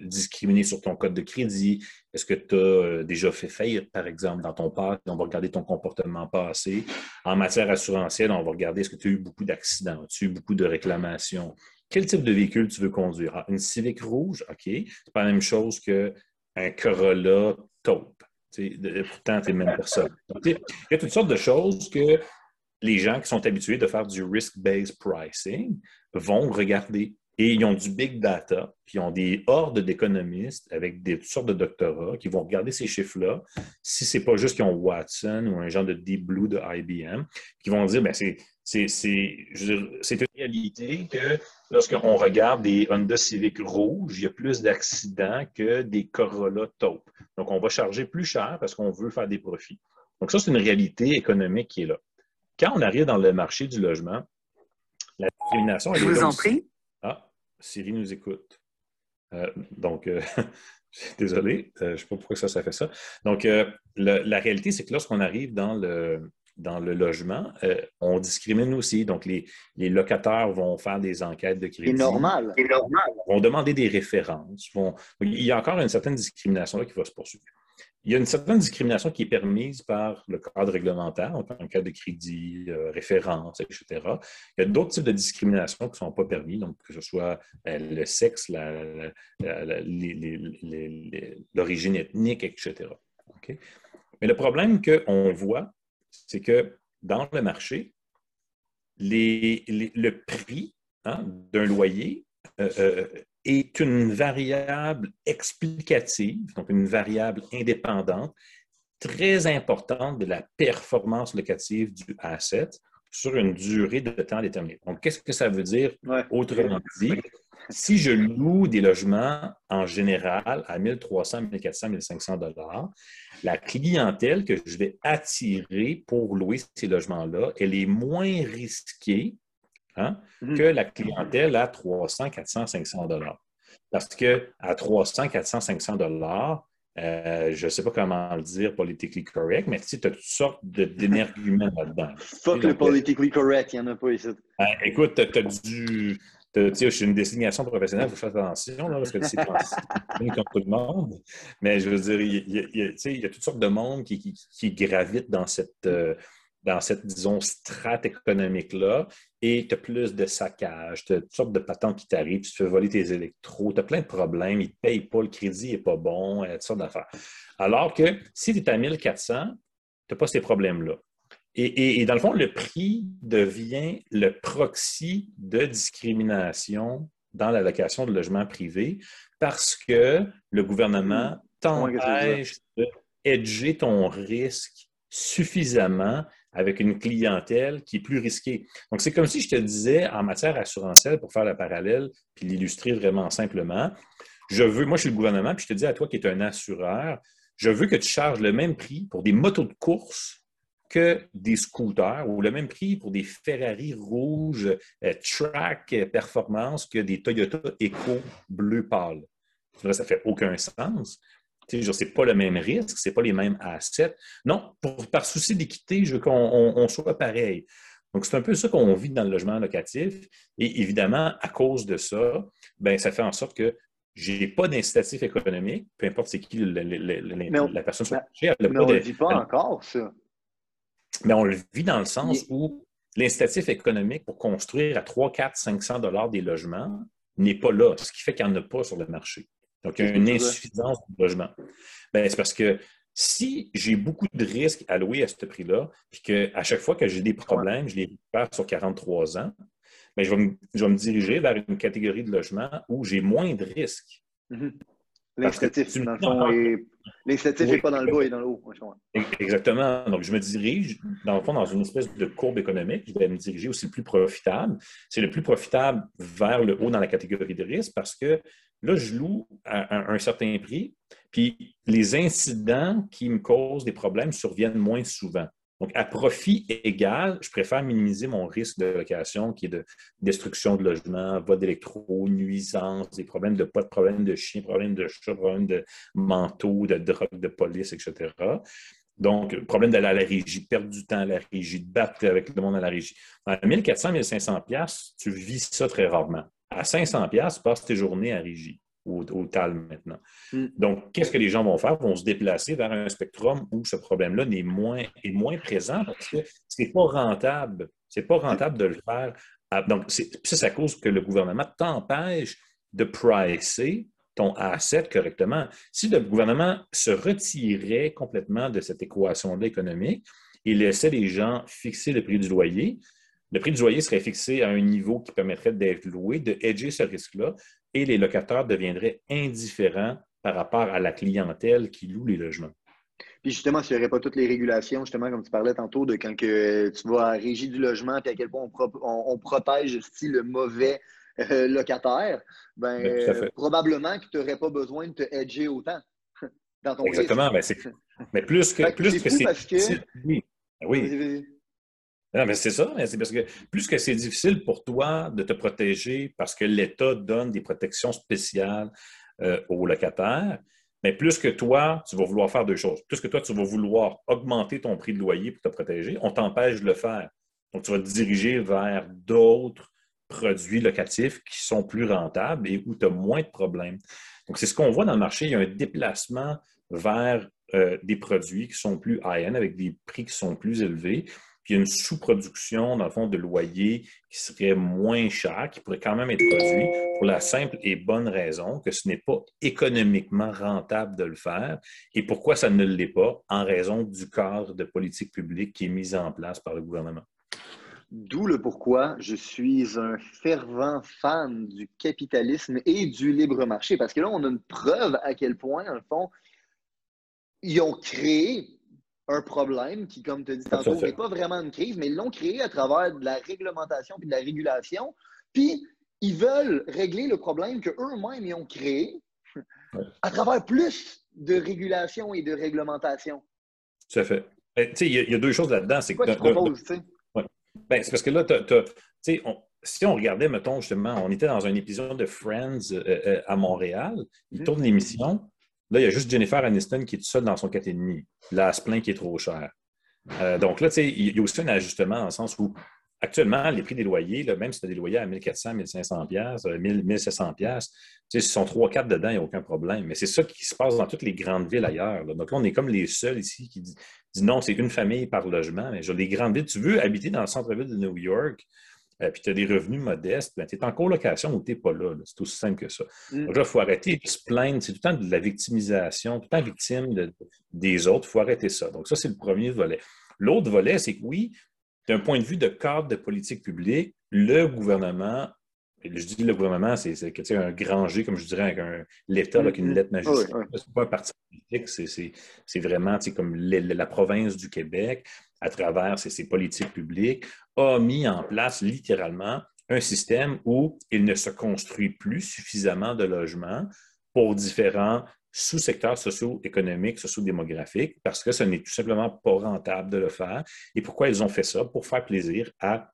discriminer sur ton code de crédit. Est-ce que tu as déjà fait faillite, par exemple, dans ton passé? On va regarder ton comportement passé. En matière assurantielle, on va regarder est-ce que tu as eu beaucoup d'accidents, as-tu eu beaucoup de réclamations? Quel type de véhicule tu veux conduire? Ah, une Civic rouge, OK. C'est pas la même chose qu'un Corolla taupe. Pourtant, tu es même personne. il y a toutes sortes de choses que les gens qui sont habitués de faire du risk-based pricing vont regarder. Et ils ont du big data, puis ils ont des hordes d'économistes avec des, toutes sortes de doctorats qui vont regarder ces chiffres-là. Si ce n'est pas juste qu'ils ont Watson ou un genre de Deep Blue de IBM, qui vont dire, ben c'est une réalité que lorsqu'on regarde des Honda Civic rouges, il y a plus d'accidents que des Corolla taupe. Donc, on va charger plus cher parce qu'on veut faire des profits. Donc, ça, c'est une réalité économique qui est là. Quand on arrive dans le marché du logement, la discrimination... Je vous en prie. Siri nous écoute. Euh, donc, euh, désolé, euh, je ne sais pas pourquoi ça, ça fait ça. Donc, la réalité, c'est que lorsqu'on arrive dans le, dans le logement, euh, on discrimine aussi. Donc, les, locataires vont faire des enquêtes de crédit. C'est normal. C'est normal. Vont demander des références. Il y a encore une certaine discrimination là qui va se poursuivre. Il y a une certaine discrimination qui est permise par le cadre réglementaire, en cas de crédit, euh, référence, etc. Il y a d'autres types de discrimination qui ne sont pas permis, donc que ce soit euh, le sexe, l'origine ethnique, etc. Mais le problème qu'on voit, c'est que dans le marché, le prix hein, d'un loyer euh, est une variable explicative, donc une variable indépendante, très importante de la performance locative du asset sur une durée de temps déterminée. Donc, qu'est-ce que ça veut dire? Autrement dit, si je loue des logements en général à 1300, 1400, 1500 dollars, la clientèle que je vais attirer pour louer ces logements-là, elle est moins risquée hein, mhm. que la clientèle à 300, 400, 500 dollars. Parce qu'à 300, 400, 500 dollars, euh, je ne sais pas comment le dire politically correct, mais tu as toutes sortes d'énerguments là-dedans. Fuck le politically correct, il n'y en a pas ici. Ben, écoute, tu as, du je suis une désignation professionnelle, il faut faire attention, là, parce que c'est comme tout le monde. Mais je veux dire, il y, a, toutes sortes de monde qui, qui, gravitent dans cette, euh, dans cette, disons, strate économique-là. Et tu as plus de saccage, tu as toutes sortes de patentes qui t'arrivent, tu te fais voler tes électros, tu as plein de problèmes, ils ne te payent pas, le crédit n'est pas bon, toutes sortes d'affaires. Alors que si tu es à 1400, tu n'as pas ces problèmes-là. Et, dans le fond, le prix devient le proxy de discrimination dans la location de logements privés parce que le gouvernement t'empêche de hedger ton risque suffisamment avec une clientèle qui est plus risquée. Donc, c'est comme si je te disais, en matière assurantielle, pour faire le parallèle, puis l'illustrer vraiment simplement, je veux, moi, je suis le gouvernement, puis je te dis à toi qui es un assureur, je veux que tu charges le même prix pour des motos de course que des scooters ou le même prix pour des Ferrari rouges euh, track euh, performance que des Toyota Eco bleu pâle. Ça ça fait aucun sens. Ce n'est pas le même risque, ce n'est pas les mêmes assets. Non, par souci d'équité, je veux qu'on soit pareil. Donc, c'est un peu ça qu'on vit dans le logement locatif. Et évidemment, à cause de ça, ben, ça fait en sorte que je n'ai pas d'incitatif économique, peu importe c'est qui la personne sur le Mais on ne le vit pas encore, ça. Mais on le vit dans le sens où l'incitatif économique pour construire à 3, 4, 500 dollars des logements n'est pas là, ce qui fait qu'il n'y en a pas sur le marché. Donc, il y a une insuffisance de logement. Ben, c'est parce que si j'ai beaucoup de risques alloués à ce prix-là, puis qu'à chaque fois que j'ai des problèmes, je les récupère sur 43 ans, ben, je, vais me, diriger vers une catégorie de logement où j'ai moins de risques. Mm-hmm. L'incitatif, dans le fond, n'est pas dans le bas et dans le haut. Exactement. Donc, je me dirige, dans le fond, dans une espèce de courbe économique. Je vais me diriger aussi le plus profitable. C'est le plus profitable vers le haut dans la catégorie de risque parce que là, je loue à un certain prix, puis les incidents qui me causent des problèmes surviennent moins souvent. Donc, à profit égal, je préfère minimiser mon risque de location qui est de destruction de logement, vote d'électro, nuisance, des problèmes de pas de problèmes de chien, problèmes de chat, problèmes de manteau, de drogue, de police, etc. Donc, problème d'aller à la régie, perdre du temps à la régie, de battre avec le monde à la régie. À 1400, 1500 tu vis ça très rarement. À 500 passe tes journées à régie au, TAL maintenant. Mm. Donc, qu'est-ce que les gens vont faire? Ils vont se déplacer vers un spectrum où ce problème-là est moins, est moins présent parce que ce n'est pas rentable. Ce n'est pas rentable de le faire. Donc, ça, c'est à cause que le gouvernement t'empêche de pricer ton asset correctement. Si le gouvernement se retirait complètement de cette équation-là économique et laissait les gens fixer le prix du loyer, le prix du loyer serait fixé à un niveau qui permettrait d'être loué, de hedger ce risque-là, et les locataires deviendraient indifférents par rapport à la clientèle qui loue les logements. Puis justement, s'il n'y aurait pas toutes les régulations, justement, comme tu parlais tantôt, de quand que tu vas à la régie du logement, puis à quel point on, protège le mauvais euh, locataire, ben, probablement que tu n'aurais pas besoin de te hedger autant dans ton Exactement, mais, mais, plus que, plus que c'est. Oui. oui. C'est ça, c'est parce que plus que c'est difficile pour toi de te protéger parce que l'État donne des protections spéciales euh, aux locataires, mais plus que toi, tu vas vouloir faire deux choses. Plus que toi, tu vas vouloir augmenter ton prix de loyer pour te protéger, on t'empêche de le faire. Donc, tu vas te diriger vers d'autres produits locatifs qui sont plus rentables et où tu as moins de problèmes. Donc, c'est ce qu'on voit dans le marché. Il y a un déplacement vers euh, des produits qui sont plus high-end avec des prix qui sont plus élevés puis il y a une sous-production, dans le fond, de loyer qui serait moins cher, qui pourrait quand même être produit pour la simple et bonne raison que ce n'est pas économiquement rentable de le faire. Et pourquoi ça ne l'est pas? En raison du cadre de politique publique qui est mis en place par le gouvernement. D'où le pourquoi je suis un fervent fan du capitalisme et du libre marché. Parce que là, on a une preuve à quel point, dans le fond, ils ont créé un problème qui, comme tu as dit tantôt, n'est pas vraiment une crise, mais ils l'ont créé à travers de la réglementation et de la régulation. Puis, ils veulent régler le problème qu'eux-mêmes ils ont créé à travers plus de régulation et de réglementation. Tout à fait. Ben, il y, a deux choses là-dedans. C'est quoi tu proposes, tu sais? Ben, c'est parce que là, si on regardait, mettons, justement, on était dans un épisode de Friends euh, euh, à Montréal, ils mm-hmm. tournent l'émission, Là, il y a juste Jennifer Aniston qui est seule dans son 4,5. Là, elle se plaint qui est trop cher. Euh, donc là, il y a aussi un ajustement dans le sens où actuellement, les prix des loyers, même si tu as des loyers à 1400, 1500 pièces, 1700 pièces, s'ils sont 3-4 dedans, il n'y a aucun problème. Mais c'est ça qui se passe dans toutes les grandes villes ailleurs. Donc là, on est comme les seuls ici qui disent, non, c'est une famille par logement. Mais les grandes villes, tu veux habiter dans le centre-ville de New York, euh, puis tu as des revenus modestes, ben, tu es en colocation ou tu n'es pas là. C'est aussi simple que ça. Mm. Donc là, il faut arrêter de se plaindre. C'est tout le temps de la victimisation, tout le temps victime des autres. Il faut arrêter ça. Donc ça, c'est le premier volet. L'autre volet, c'est que oui, d'un point de vue de cadre de politique publique, le gouvernement je dis le gouvernement, c'est un granger, comme je dirais, avec un l'État avec une mm-hmm. lettre majuscule. Ce n'est pas un parti politique, c'est vraiment comme la province du Québec, à travers ses, politiques publiques, a mis en place littéralement un système où il ne se construit plus suffisamment de logements pour différents sous-secteurs socio-économiques, socio-démographiques, parce que ce n'est tout simplement pas rentable de le faire. Et pourquoi ils ont fait ça? Pour faire plaisir à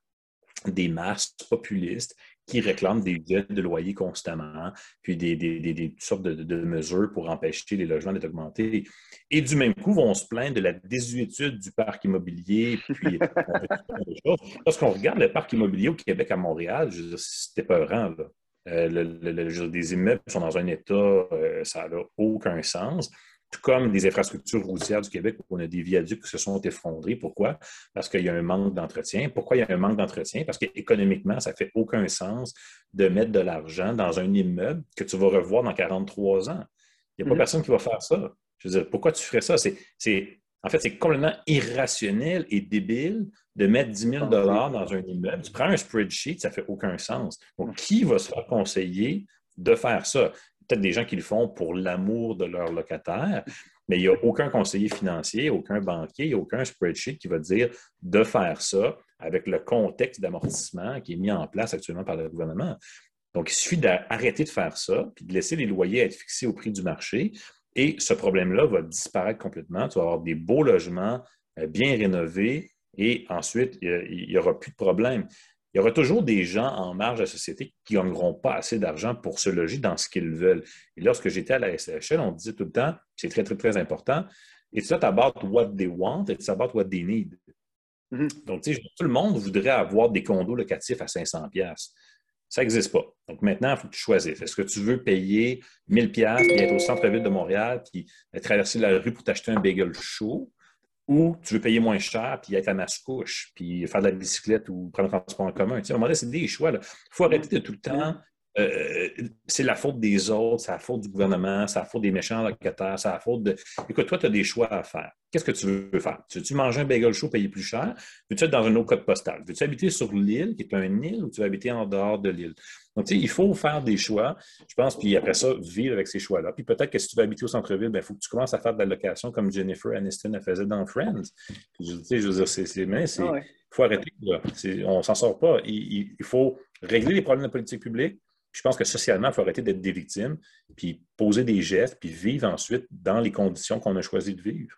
des masses populistes qui réclament des aides de loyer constamment, puis des, sortes de, mesures pour empêcher les logements d'être augmentés. Et du même coup, vont se plaindre de la désuétude du parc immobilier. Puis, lorsqu'on regarde le parc immobilier au Québec, à Montréal, c'était pas vraiment. Là. Euh, des immeubles sont dans un état, euh, ça n'a aucun sens comme des infrastructures routières du Québec où on a des viaducs qui se sont effondrés. Pourquoi? Parce qu'il y a un manque d'entretien. Pourquoi il y a un manque d'entretien? Parce qu'économiquement, ça ne fait aucun sens de mettre de l'argent dans un immeuble que tu vas revoir dans 43 ans. Il n'y a pas mm-hmm. personne qui va faire ça. Je veux dire, pourquoi tu ferais ça? C'est, en fait, c'est complètement irrationnel et débile de mettre 10 000 dans un immeuble. Tu prends un spreadsheet, ça ne fait aucun sens. Donc, qui va se faire conseiller de faire ça? Peut-être des gens qui le font pour l'amour de leur locataire, mais il n'y a aucun conseiller financier, aucun banquier, aucun spreadsheet qui va dire de faire ça avec le contexte d'amortissement qui est mis en place actuellement par le gouvernement. Donc, il suffit d'arrêter de faire ça, puis de laisser les loyers être fixés au prix du marché, et ce problème-là va disparaître complètement. Tu vas avoir des beaux logements euh, bien rénovés, et ensuite, il n'y aura plus de problème il y aura toujours des gens en marge de la société qui ne gagneront pas assez d'argent pour se loger dans ce qu'ils veulent. Et lorsque j'étais à la SHL, on disait tout le temps, c'est très, très, très important, it's not about what they want, it's about what they need. Mm-hmm. Donc, tu sais, tout le monde voudrait avoir des condos locatifs à 500 pièces. Ça n'existe pas. Donc maintenant, il faut que tu choisisses. Est-ce que tu veux payer 1000 pièces et être au centre-ville de Montréal, puis traverser la rue pour t'acheter un bagel chaud, ou tu veux payer moins cher, puis être à Mascouche, puis faire de la bicyclette ou prendre le transport en commun. Tu sais, à un moment donné, c'est des choix. Il faut arrêter de tout le temps. Euh, c'est la faute des autres, c'est la faute du gouvernement, c'est la faute des méchants locataires, c'est la faute de. Écoute, toi, tu as des choix à faire. Qu'est-ce que tu veux faire? Veux-tu manger un bagel chaud, payer plus cher? Veux-tu être dans un autre code postal? Veux-tu habiter sur l'île, qui est un île, ou tu veux habiter en dehors de l'île? Donc, tu sais, il faut faire des choix, je pense, puis après ça, vivre avec ces choix-là. Puis peut-être que si tu veux habiter au centre-ville, il ben, faut que tu commences à faire de la location comme Jennifer Aniston a faisait dans Friends. Tu sais, je veux dire, c'est, c'est, ah faut arrêter. Là. on s'en sort pas. Il, faut régler les problèmes de politique publique. Je pense que socialement, il faut arrêter d'être des victimes, puis poser des gestes, puis vivre ensuite dans les conditions qu'on a choisi de vivre.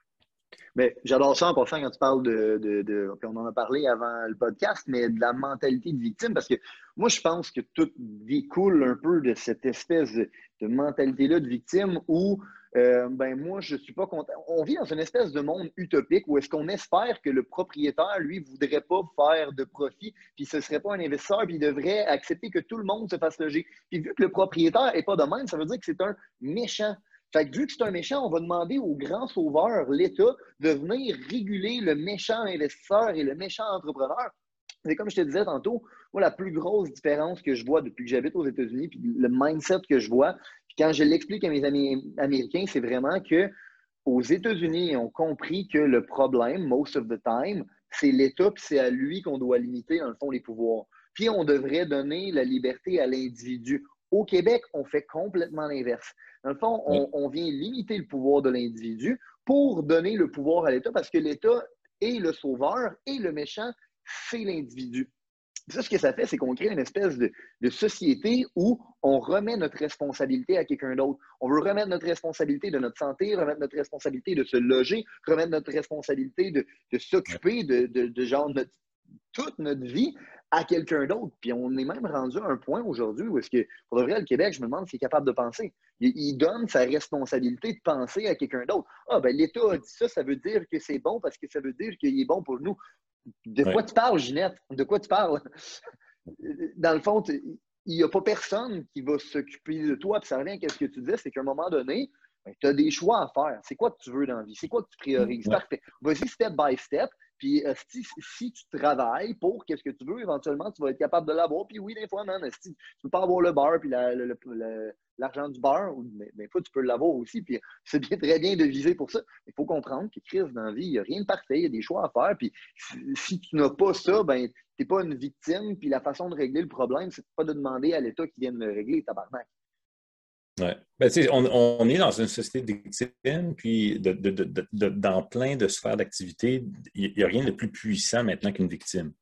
Mais j'adore ça en passant quand tu parles de, de, on en a parlé avant le podcast, mais de la mentalité de victime, parce que moi, je pense que tout découle un peu de cette espèce de, mentalité-là de victime où, euh, ben moi, je ne suis pas content. On vit dans une espèce de monde utopique où est-ce qu'on espère que le propriétaire, lui, ne voudrait pas faire de profit, puis ce ne serait pas un investisseur, puis il devrait accepter que tout le monde se fasse loger. Puis vu que le propriétaire n'est pas de même, ça veut dire que c'est un méchant. Fait que vu que c'est un méchant, on va demander au grand sauveur, l'État, de venir réguler le méchant investisseur et le méchant entrepreneur. C'est comme je te disais tantôt, moi, la plus grosse différence que je vois depuis que j'habite aux États-Unis, puis le mindset que je vois, puis quand je l'explique à mes amis américains, c'est vraiment que aux États-Unis, ils ont compris que le problème, most of the time, c'est l'État, puis c'est à lui qu'on doit limiter, dans le fond, les pouvoirs. Puis on devrait donner la liberté à l'individu. Au Québec, on fait complètement l'inverse. Dans le fond, on, vient limiter le pouvoir de l'individu pour donner le pouvoir à l'État parce que l'État est le sauveur et le méchant, c'est l'individu. Ça, ce que ça fait, c'est qu'on crée une espèce de, société où on remet notre responsabilité à quelqu'un d'autre. On veut remettre notre responsabilité de notre santé, remettre notre responsabilité de se loger, remettre notre responsabilité de, s'occuper de, de, genre toute notre vie à quelqu'un d'autre. Puis on est même rendu à un point aujourd'hui où est-ce que, pour le vrai, le Québec, je me demande s'il est capable de penser. Il, donne sa responsabilité de penser à quelqu'un d'autre. Ah, ben l'État a dit ça, ça veut dire que c'est bon parce que ça veut dire qu'il est bon pour nous. De quoi tu parles, Ginette? De quoi tu parles? Dans le fond, il n'y a pas personne qui va s'occuper de toi. Puis ça revient à ce que tu disais, c'est qu'à un moment donné, ben, tu as des choix à faire. C'est quoi que tu veux dans la vie? C'est quoi que tu priorises? Parfait. Vas-y step by step. Puis si, si, tu travailles pour qu'est-ce que tu veux, éventuellement, tu vas être capable de l'avoir. Puis oui, des fois, man, si tu ne peux pas avoir le bar puis l'argent du bar, mais des fois, tu peux l'avoir aussi. Puis c'est bien très bien de viser pour ça. Il faut comprendre que crise dans la vie, il n'y a rien de parfait, il y a des choix à faire. Puis si tu n'as pas ça, ben, tu n'es pas une victime. Puis la façon de régler le problème, c'est pas de demander à l'État qui vienne le régler, tabarnak. Oui. Ben, on, on, est dans une société de victimes, puis dans plein de sphères d'activité, il n'y a rien de plus puissant maintenant qu'une victime.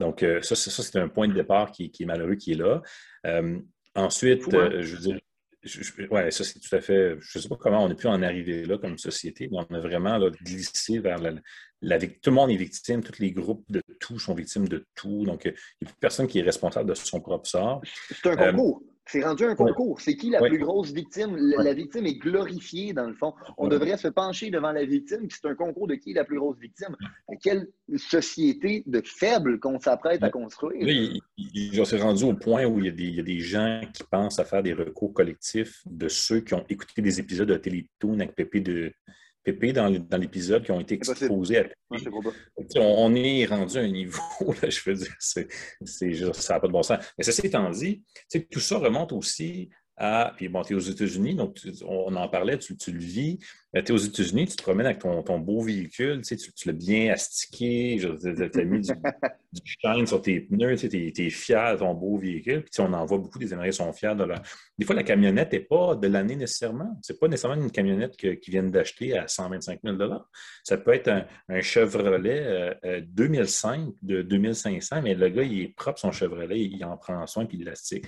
Donc, euh, ça, ça c'est un point de départ qui, est malheureux qui est là. Euh, ensuite, hein? euh, je veux dire, oui, ça c'est tout à fait. Je ne sais pas comment on a pu en arriver là comme société, mais on a vraiment glissé vers la, la, Tout le monde est victime, tous les groupes de tout sont victimes de tout. Donc, il n'y a plus personne qui est responsable de son propre sort. C'est un concours. C'est rendu un concours. C'est qui la plus grosse victime? La, victime est glorifiée, dans le fond. On devrait se pencher devant la victime, c'est un concours de qui est la plus grosse victime. Quelle société de faible qu'on s'apprête à construire? Oui, ils s'est rendu au point où il y, a des, il y, a des, gens qui pensent à faire des recours collectifs de ceux qui ont écouté des épisodes de Télétoon avec Pépé de, Pépé dans, l'épisode qui ont été exposés à on, est rendu à un niveau, je veux dire, c'est, ça n'a pas de bon sens. Mais ceci étant dit, tout ça remonte aussi à. Puis bon, tu es aux États-Unis, donc on en parlait, tu, le vis. Tu es aux États-Unis, tu te promènes avec ton, beau véhicule, tu, tu l'as bien astiqué, tu as mis du, shine sur tes pneus, tu es, fier de ton beau véhicule. Puis on en voit beaucoup des Américains sont fiers de leur. Des fois, la camionnette n'est pas de l'année nécessairement. Ce n'est pas nécessairement une camionnette qu'ils viennent d'acheter à 125 000 Ça peut être un, Chevrolet 2005 euh, de 2500, mais le gars, il est propre, son Chevrolet, il en prend soin, puis il élastique.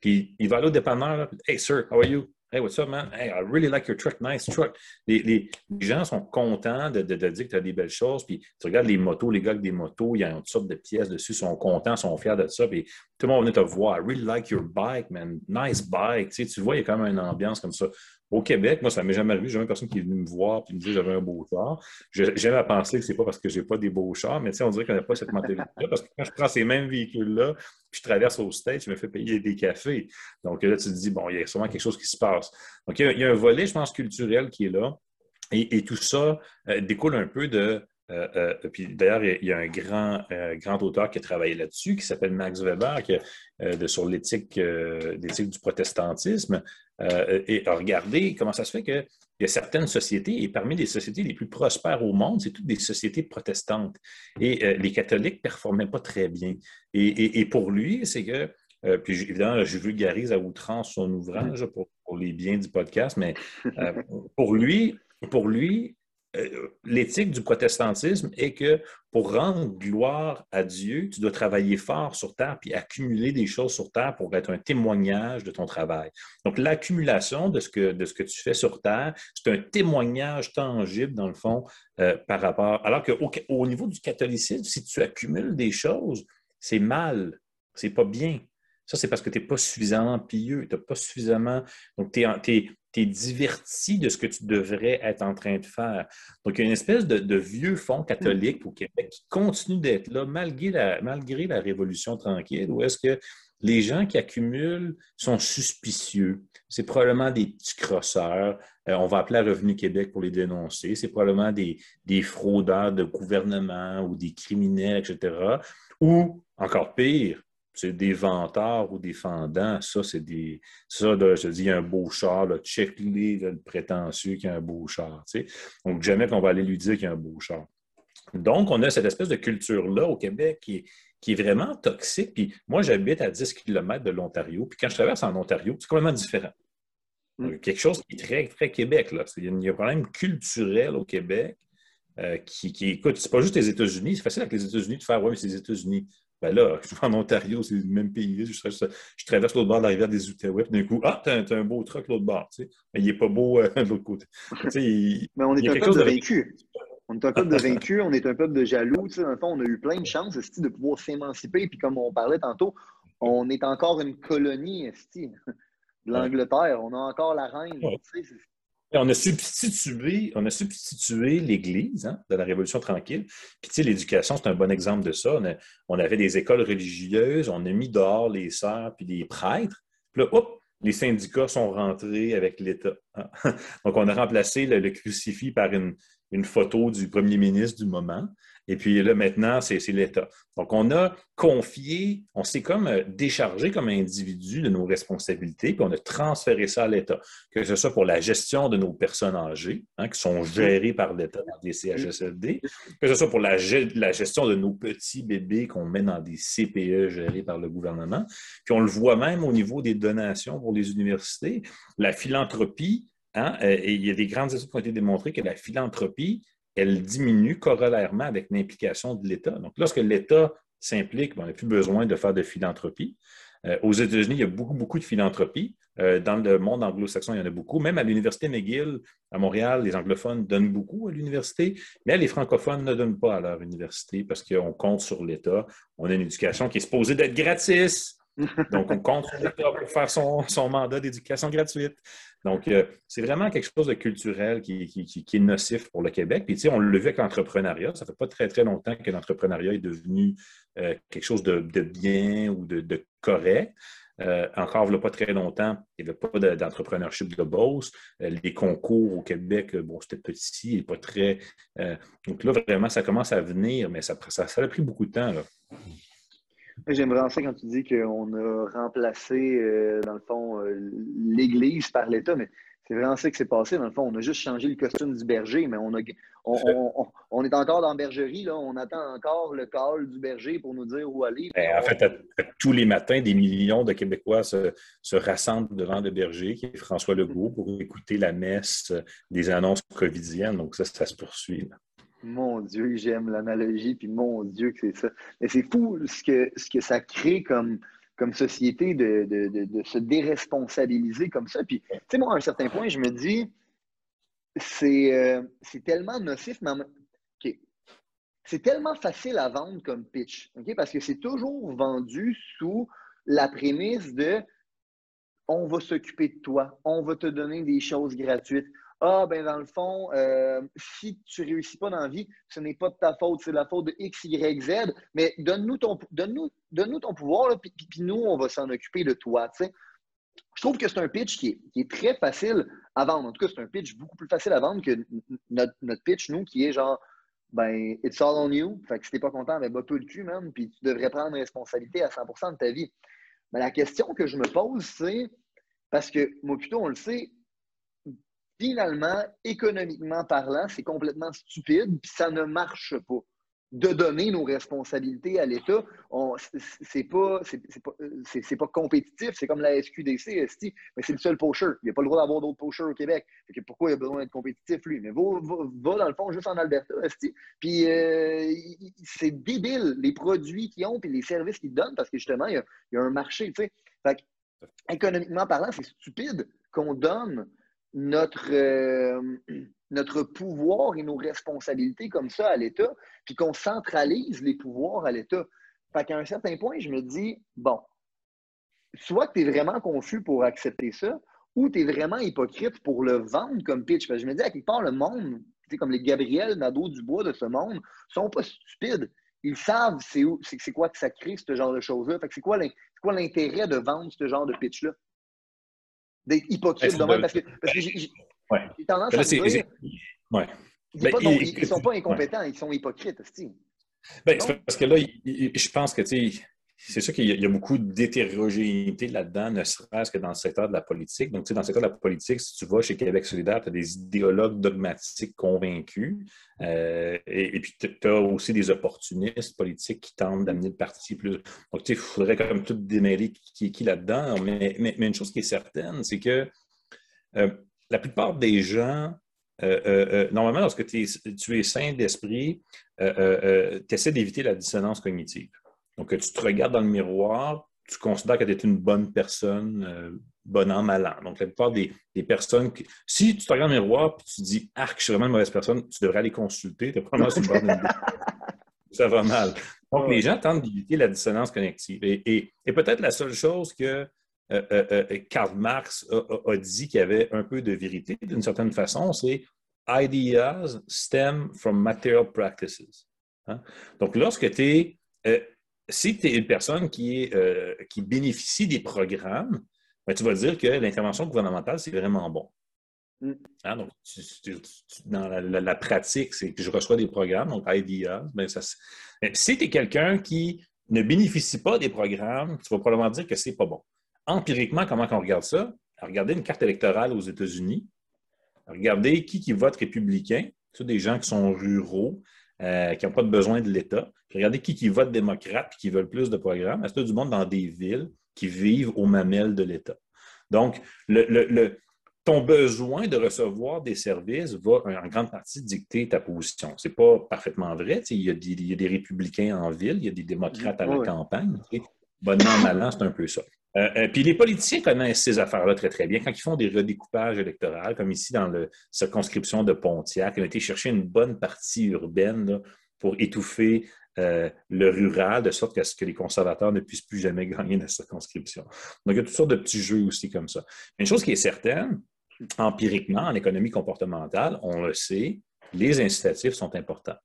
Puis il va aller au dépanneur, Hey, sir, how are you? Hey, what's up, man? Hey, I really like your truck. Nice truck. Les, les, gens sont contents de, de, dire que tu as des belles choses. Puis tu regardes les motos, les gars avec des motos, il y a toutes sortes de pièces dessus, ils sont contents, sont fiers de ça. Puis tout le monde vient te voir. I really like your bike, man. Nice bike. Tu, tu vois, il y a quand même une ambiance comme ça. Au Québec, moi, ça ne m'est jamais arrivé. J'ai jamais personne qui est venu me voir et me que j'avais un beau char. J'aime à penser que ce n'est pas parce que je n'ai pas des beaux chars, mais on dirait qu'on n'a pas cette mentalité-là. Parce que quand je prends ces mêmes véhicules-là, puis je traverse au stage, je me fais payer des cafés. Donc là, tu te dis, bon, il y a sûrement quelque chose qui se passe. Donc, il y a, un volet, je pense, culturel qui est là. Et, tout ça euh, découle un peu de euh, euh, puis d'ailleurs, il y a un grand, euh, grand auteur qui a travaillé là-dessus, qui s'appelle Max Weber, qui, de, sur l'éthique du protestantisme, et a regardé comment ça se fait qu'il y a certaines sociétés, et parmi les sociétés les plus prospères au monde, c'est toutes des sociétés protestantes. Et les catholiques ne performaient pas très bien. Et, pour lui, c'est que, puis évidemment, je vulgarise à outrance son ouvrage pour, pour les biens du podcast, mais pour lui, pour lui, l'éthique du protestantisme est que pour rendre gloire à Dieu, tu dois travailler fort sur terre puis accumuler des choses sur terre pour être un témoignage de ton travail. Donc, l'accumulation de, ce que, de ce que tu fais sur terre, c'est un témoignage tangible, dans le fond, euh, par rapport. Alors qu'au au niveau du catholicisme, si tu accumules des choses, c'est mal, c'est pas bien. Ça, c'est parce que tu n'es pas suffisamment pieux, tu n'as pas suffisamment. Donc, tu es, diverti de ce que tu devrais être en train de faire. Donc, il y a une espèce de, vieux fond catholique au Québec qui continue d'être là malgré la, malgré la Révolution tranquille, où est-ce que les gens qui accumulent sont suspicieux. C'est probablement des petits crosseurs. Euh, on va appeler à Revenu Québec pour les dénoncer. C'est probablement des, des fraudeurs de gouvernement ou des criminels, etc. Ou, encore pire, c'est des vantards ou des fendants. Ça, c'est des. Ça, je te dis, un beau char, check-les, le prétentieux qui a un beau char. Donc, jamais qu'on va aller lui dire qu'il y a un beau char. Donc, on a cette espèce de culture-là au Québec qui est, qui est vraiment toxique. Puis moi, j'habite à 10 km de l'Ontario. Puis quand je traverse en Ontario, c'est complètement différent. Mm. Quelque chose qui est très, très Québec. Là. Il y a un problème culturel au Québec euh, qui, qui, écoute, c'est pas juste les États-Unis. C'est facile avec les États-Unis de faire, ouais, mais c'est les États-Unis. Ben là, je en Ontario, c'est le même pays. Je, traverse l'autre bord de la rivière des Outaouais, puis d'un coup, ah, t'as un, beau truck l'autre bord. Tu sais. Mais il n'est pas beau euh, de l'autre côté. mais on est un peuple de vaincu. On est un peuple de vaincu, on est un peuple de jaloux. Tu sais, dans le fond, on a eu plein de chances de pouvoir s'émanciper. Puis comme on parlait tantôt, on est encore une colonie de l'Angleterre. On a encore la reine. Tu sais, on a substitué, l'Église hein, de la Révolution tranquille. Puis, tu sais, l'éducation, c'est un bon exemple de ça. On, avait des écoles religieuses, on a mis dehors les sœurs puis les prêtres. Puis là, hop, les syndicats sont rentrés avec l'État. Hein. Donc, on a remplacé le, crucifix par une photo du premier ministre du moment. Et puis là, maintenant, c'est l'État. Donc, on a confié, on s'est comme euh, déchargé comme individu de nos responsabilités, puis on a transféré ça à l'État. Que ce soit pour la gestion de nos personnes âgées, hein, qui sont gérées par l'État dans des CHSLD, que ce soit pour la, gestion de nos petits bébés qu'on met dans des CPE gérés par le gouvernement. Puis on le voit même au niveau des donations pour les universités. La philanthropie, hein, euh, et il y a des grandes études qui ont été démontrées que la philanthropie, elle diminue corollairement avec l'implication de l'État. Donc, lorsque l'État s'implique, ben, on n'a plus besoin de faire de philanthropie. Euh, aux États-Unis, il y a beaucoup, beaucoup de philanthropie. Euh, dans le monde anglo-saxon, il y en a beaucoup. Même à l'Université McGill, à Montréal, les anglophones donnent beaucoup à l'université, mais les francophones ne donnent pas à leur université parce qu'on compte sur l'État. On a une éducation qui est supposée d'être gratis. Donc, on compte sur pour faire son, mandat d'éducation gratuite. Donc, euh, c'est vraiment quelque chose de culturel qui, est nocif pour le Québec. Puis, tu sais, on l'a vu avec l'entrepreneuriat. Ça ne fait pas très, très longtemps que l'entrepreneuriat est devenu euh, quelque chose de, bien ou de, correct. Euh, encore, il n'y a pas très longtemps, il n'y avait pas d'entrepreneurship de Beauce. les concours au Québec, bon, c'était petit et pas très. donc là, vraiment, ça commence à venir, mais ça, ça, ça a pris beaucoup de temps. Là. J'aime vraiment ça quand tu dis qu'on a remplacé, euh, dans le fond, euh, l'Église par l'État, mais c'est vraiment ça qui s'est passé. Dans le fond, on a juste changé le costume du berger, mais on, a, on, est encore dans la bergerie, là. on attend encore le call du berger pour nous dire où aller. Ben, en fait, tous les matins, des millions de Québécois se, rassemblent devant le berger, qui est François Legault, pour écouter la messe des annonces covidiennes. Donc ça, ça se poursuit. Mon Dieu, j'aime l'analogie, puis mon Dieu que c'est ça. Mais c'est fou ce que, ce que ça crée comme, comme société de, se déresponsabiliser comme ça. Puis, tu sais, moi, à un certain point, je me dis, c'est euh, tellement nocif, mais c'est tellement facile à vendre comme pitch, parce que c'est toujours vendu sous la prémisse de on va s'occuper de toi, on va te donner des choses gratuites, ah, ben dans le fond, euh, si tu réussis pas dans la vie, ce n'est pas de ta faute, c'est la faute de X, Y, Z, mais donne-nous ton, donne donne ton pouvoir, puis, nous, on va s'en occuper de toi. Je trouve que c'est un pitch qui est, très facile à vendre. En tout cas, c'est un pitch beaucoup plus facile à vendre que notre, pitch, nous, qui est genre, ben, it's all on you. Fait que si t'es pas content, ben, bat-toi le cul, même, puis tu devrais prendre responsabilité à 100% de ta vie. Mais la question que je me pose, c'est, parce que moi, plutôt, on le sait, finalement, économiquement parlant, c'est complètement stupide, puis ça ne marche pas. De donner nos responsabilités à l'État, c'est pas, pas, pas, compétitif, c'est comme la SQDC, mais c'est le seul pocher. Il n'y a pas le droit d'avoir d'autres pochers au Québec. pourquoi il a besoin d'être compétitif, lui? Mais va, dans le fond juste en Alberta, puis euh, c'est débile les produits qu'ils ont et les services qu'ils donnent parce que justement, il y a, un marché. Fait économiquement parlant, c'est stupide qu'on donne notre, euh, notre pouvoir et nos responsabilités comme ça à l'État, puis qu'on centralise les pouvoirs à l'État. Fait qu'à un certain point, je me dis, bon, soit que tu es vraiment confus pour accepter ça, ou tu es vraiment hypocrite pour le vendre comme pitch. Je me dis, à quelque part, le monde, comme les Gabriel Nadeau-Dubois de ce monde, sont pas stupides. Ils savent c'est quoi que ça crée, ce genre de choses-là. Fait que c'est quoi l'intérêt de vendre ce genre de pitch-là? D'être hypocrite de même parce que, parce que j'ai tendance à dire. Ouais. Ben, ils ne sont pas incompétents, ils sont hypocrites. Ben, parce que là, je pense que c'est sûr qu'il y, a beaucoup d'hétérogénéité là-dedans, ne serait-ce que dans le secteur de la politique. Donc, tu sais, dans le secteur de la politique, si tu vas chez Québec solidaire, tu as des idéologues dogmatiques convaincus. Euh, et, puis, tu as aussi des opportunistes politiques qui tentent d'amener le parti plus. Donc, tu sais, il faudrait quand même tout démêler qui est qui là-dedans. Mais, une chose qui est certaine, c'est que euh, la plupart des gens euh, normalement, lorsque tu es sain d'esprit, tu essaies d'éviter la dissonance cognitive. Donc, tu te regardes dans le miroir, tu considères que tu es une bonne personne, euh, bon an, mal an. Donc, la plupart des, personnes, qui, si tu te regardes dans le miroir et tu te dis, ah, je suis vraiment une mauvaise personne, tu devrais aller consulter, tu probablement une bonne Ça va mal. Donc, les gens tentent d'éviter la dissonance connective. Et, peut-être la seule chose que euh, euh, Karl Marx a, dit qui avait un peu de vérité d'une certaine façon, c'est Ideas stem from material practices. Hein? Donc, lorsque tu es si tu es une personne qui, euh, qui bénéficie des programmes, ben, tu vas dire que l'intervention gouvernementale, c'est vraiment bon. Mm. Hein, donc, dans la, pratique, c'est que je reçois des programmes, donc IDEA. Ben ça, si tu es quelqu'un qui ne bénéficie pas des programmes, tu vas probablement dire que c'est pas bon. Empiriquement, comment on regarde ça? Regardez une carte électorale aux États-Unis. Regardez qui, qui vote républicain. Des gens qui sont ruraux, euh, qui n'ont pas besoin de l'État. regardez qui, qui vote démocrate et qui veulent plus de programmes. C'est du monde dans des villes qui vivent aux mamelles de l'État? Donc, le, ton besoin de recevoir des services va en grande partie dicter ta position. Ce n'est pas parfaitement vrai. Il y, a des, républicains en ville, il y a des démocrates à la campagne. Bonnement, malin, c'est un peu ça. Euh, euh, puis les politiciens connaissent ces affaires-là très, très bien. Quand ils font des redécoupages électoraux, comme ici dans la circonscription de Pontiac, ils ont été chercher une bonne partie urbaine pour étouffer euh, le rural, de sorte ce que les conservateurs ne puissent plus jamais gagner la circonscription. Donc, il y a toutes sortes de petits jeux aussi comme ça. une chose qui est certaine, empiriquement, en économie comportementale, on le sait, les incitatifs sont importants.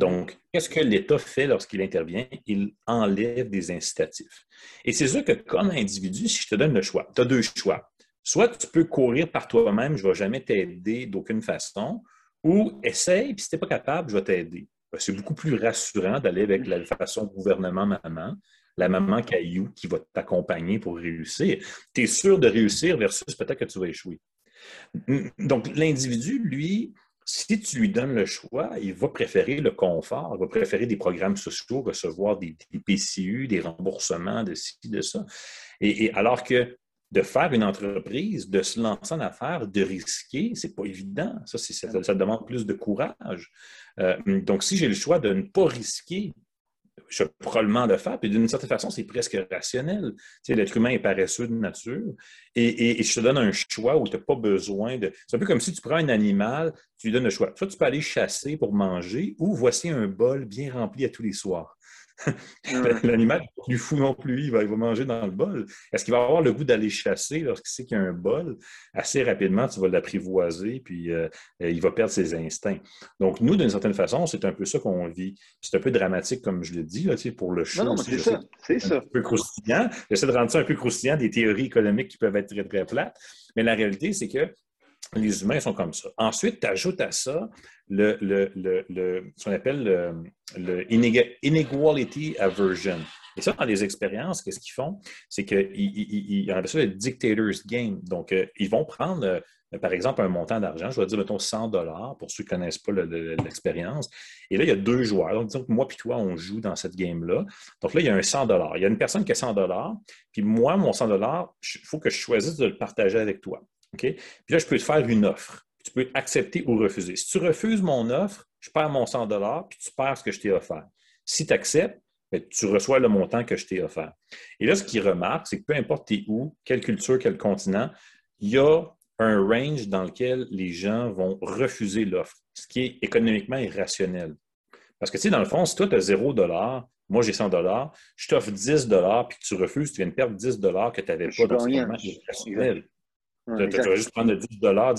Donc, qu'est-ce que l'État fait lorsqu'il intervient? Il enlève des incitatifs. Et c'est sûr que comme individu, si je te donne le choix, tu as deux choix. Soit tu peux courir par toi-même, je ne vais jamais t'aider d'aucune façon, ou essaye, puis si tu n'es pas capable, je vais t'aider. Ben, c'est beaucoup plus rassurant d'aller avec la façon gouvernement-maman, la maman caillou qui va t'accompagner pour réussir. Tu es sûr de réussir versus peut-être que tu vas échouer. Donc, l'individu, lui, si tu lui donnes le choix, il va préférer le confort, il va préférer des programmes sociaux, recevoir des, PCU, des remboursements de ci, de ça. Et, alors que de faire une entreprise, de se lancer en affaires, de risquer, c'est pas évident. Ça, ça, demande plus de courage. Euh, donc, si j'ai le choix de ne pas risquer, je vais probablement le faire. Puis d'une certaine façon, c'est presque rationnel. Tu L'être humain est paresseux de nature. Et, je te donne un choix où tu n'as pas besoin de. C'est un peu comme si tu prends un animal, tu lui donnes le choix. Soit tu peux aller chasser pour manger, ou voici un bol bien rempli à tous les soirs. L'animal plus fou non plus, il va, manger dans le bol. Est-ce qu'il va avoir le goût d'aller chasser lorsqu'il sait qu'il y a un bol? Assez rapidement, tu vas l'apprivoiser, puis euh, il va perdre ses instincts. Donc, nous, d'une certaine façon, c'est un peu ça qu'on vit. C'est un peu dramatique, comme je l'ai dit, là, pour le. Non, c'est ça. C'est ça. Un peu croustillant. J'essaie de rendre ça un peu croustillant, des théories économiques qui peuvent être très, très plates. Mais la réalité, c'est que les humains sont comme ça. Ensuite, tu ajoutes à ça le, ce qu'on appelle le, inequality aversion. Et ça, dans les expériences, qu'est-ce qu'ils font? C'est qu'ils appellent ça le dictator's game. Donc, euh, ils vont prendre, euh, par exemple, un montant d'argent, je vais dire, mettons, 100 dollars pour ceux qui ne connaissent pas l'expérience. Et là, il y a deux joueurs. Donc, disons que moi et toi, on joue dans cette game-là. Donc là, il y a un 100 dollars. Il y a une personne qui a 100 dollars, puis moi, mon 100 dollars, il faut que je choisisse de le partager avec toi. Puis là, je peux te faire une offre. Tu peux accepter ou refuser. Si tu refuses mon offre, je perds mon 100 puis tu perds ce que je t'ai offert. Si tu acceptes, ben, tu reçois le montant que je t'ai offert. Et là, ce qu'il remarque, c'est que peu importe où, quelle culture, quel continent, il y a un range dans lequel les gens vont refuser l'offre, ce qui est économiquement irrationnel. Parce que, tu sais, dans le fond, si toi, tu as 0 moi, j'ai 100 je t'offre 10 puis que tu refuses, tu viens de perdre 10 que tu n'avais pas. dans irrationnel. Tu vas juste prendre le 10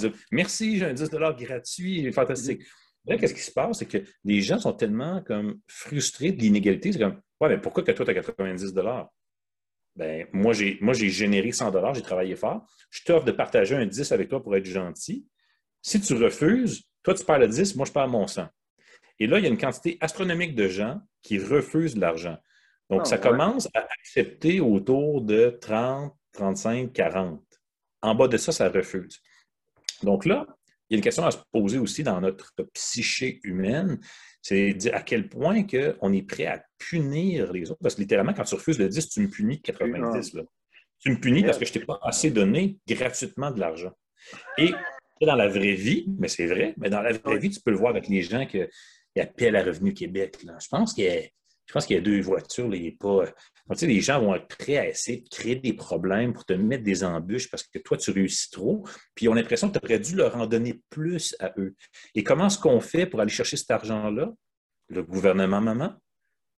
dire merci, j'ai un 10 gratuit, fantastique. Là, qu'est-ce qui se passe? C'est que les gens sont tellement comme frustrés de l'inégalité. C'est comme, ouais, mais pourquoi que toi, tu as 90 ben, moi, j'ai, moi, j'ai généré 100 j'ai travaillé fort. Je t'offre de partager un 10 avec toi pour être gentil. Si tu refuses, toi, tu perds le 10, moi, je perds mon 100. Et là, il y a une quantité astronomique de gens qui refusent l'argent. Donc, ah, ça commence à accepter autour de 30, 35, 40. En bas de ça, ça refuse. Donc là, il y a une question à se poser aussi dans notre psyché humaine, c'est dire à quel point que on est prêt à punir les autres. Parce que littéralement, quand tu refuses le 10, tu me punis 90. Tu me punis parce que je ne t'ai pas assez donné gratuitement de l'argent. Et dans la vraie vie, mais c'est vrai, mais dans la vraie vie, tu peux le voir avec les gens qui appellent à Revenu Québec. Je pense qu'il y a je pense qu'il y a deux voitures, les pas. les gens vont être prêts à essayer de créer des problèmes pour te mettre des embûches parce que toi, tu réussis trop, puis ils ont l'impression que tu aurais dû leur en donner plus à eux. Et comment est-ce qu'on fait pour aller chercher cet argent-là? Le gouvernement, maman,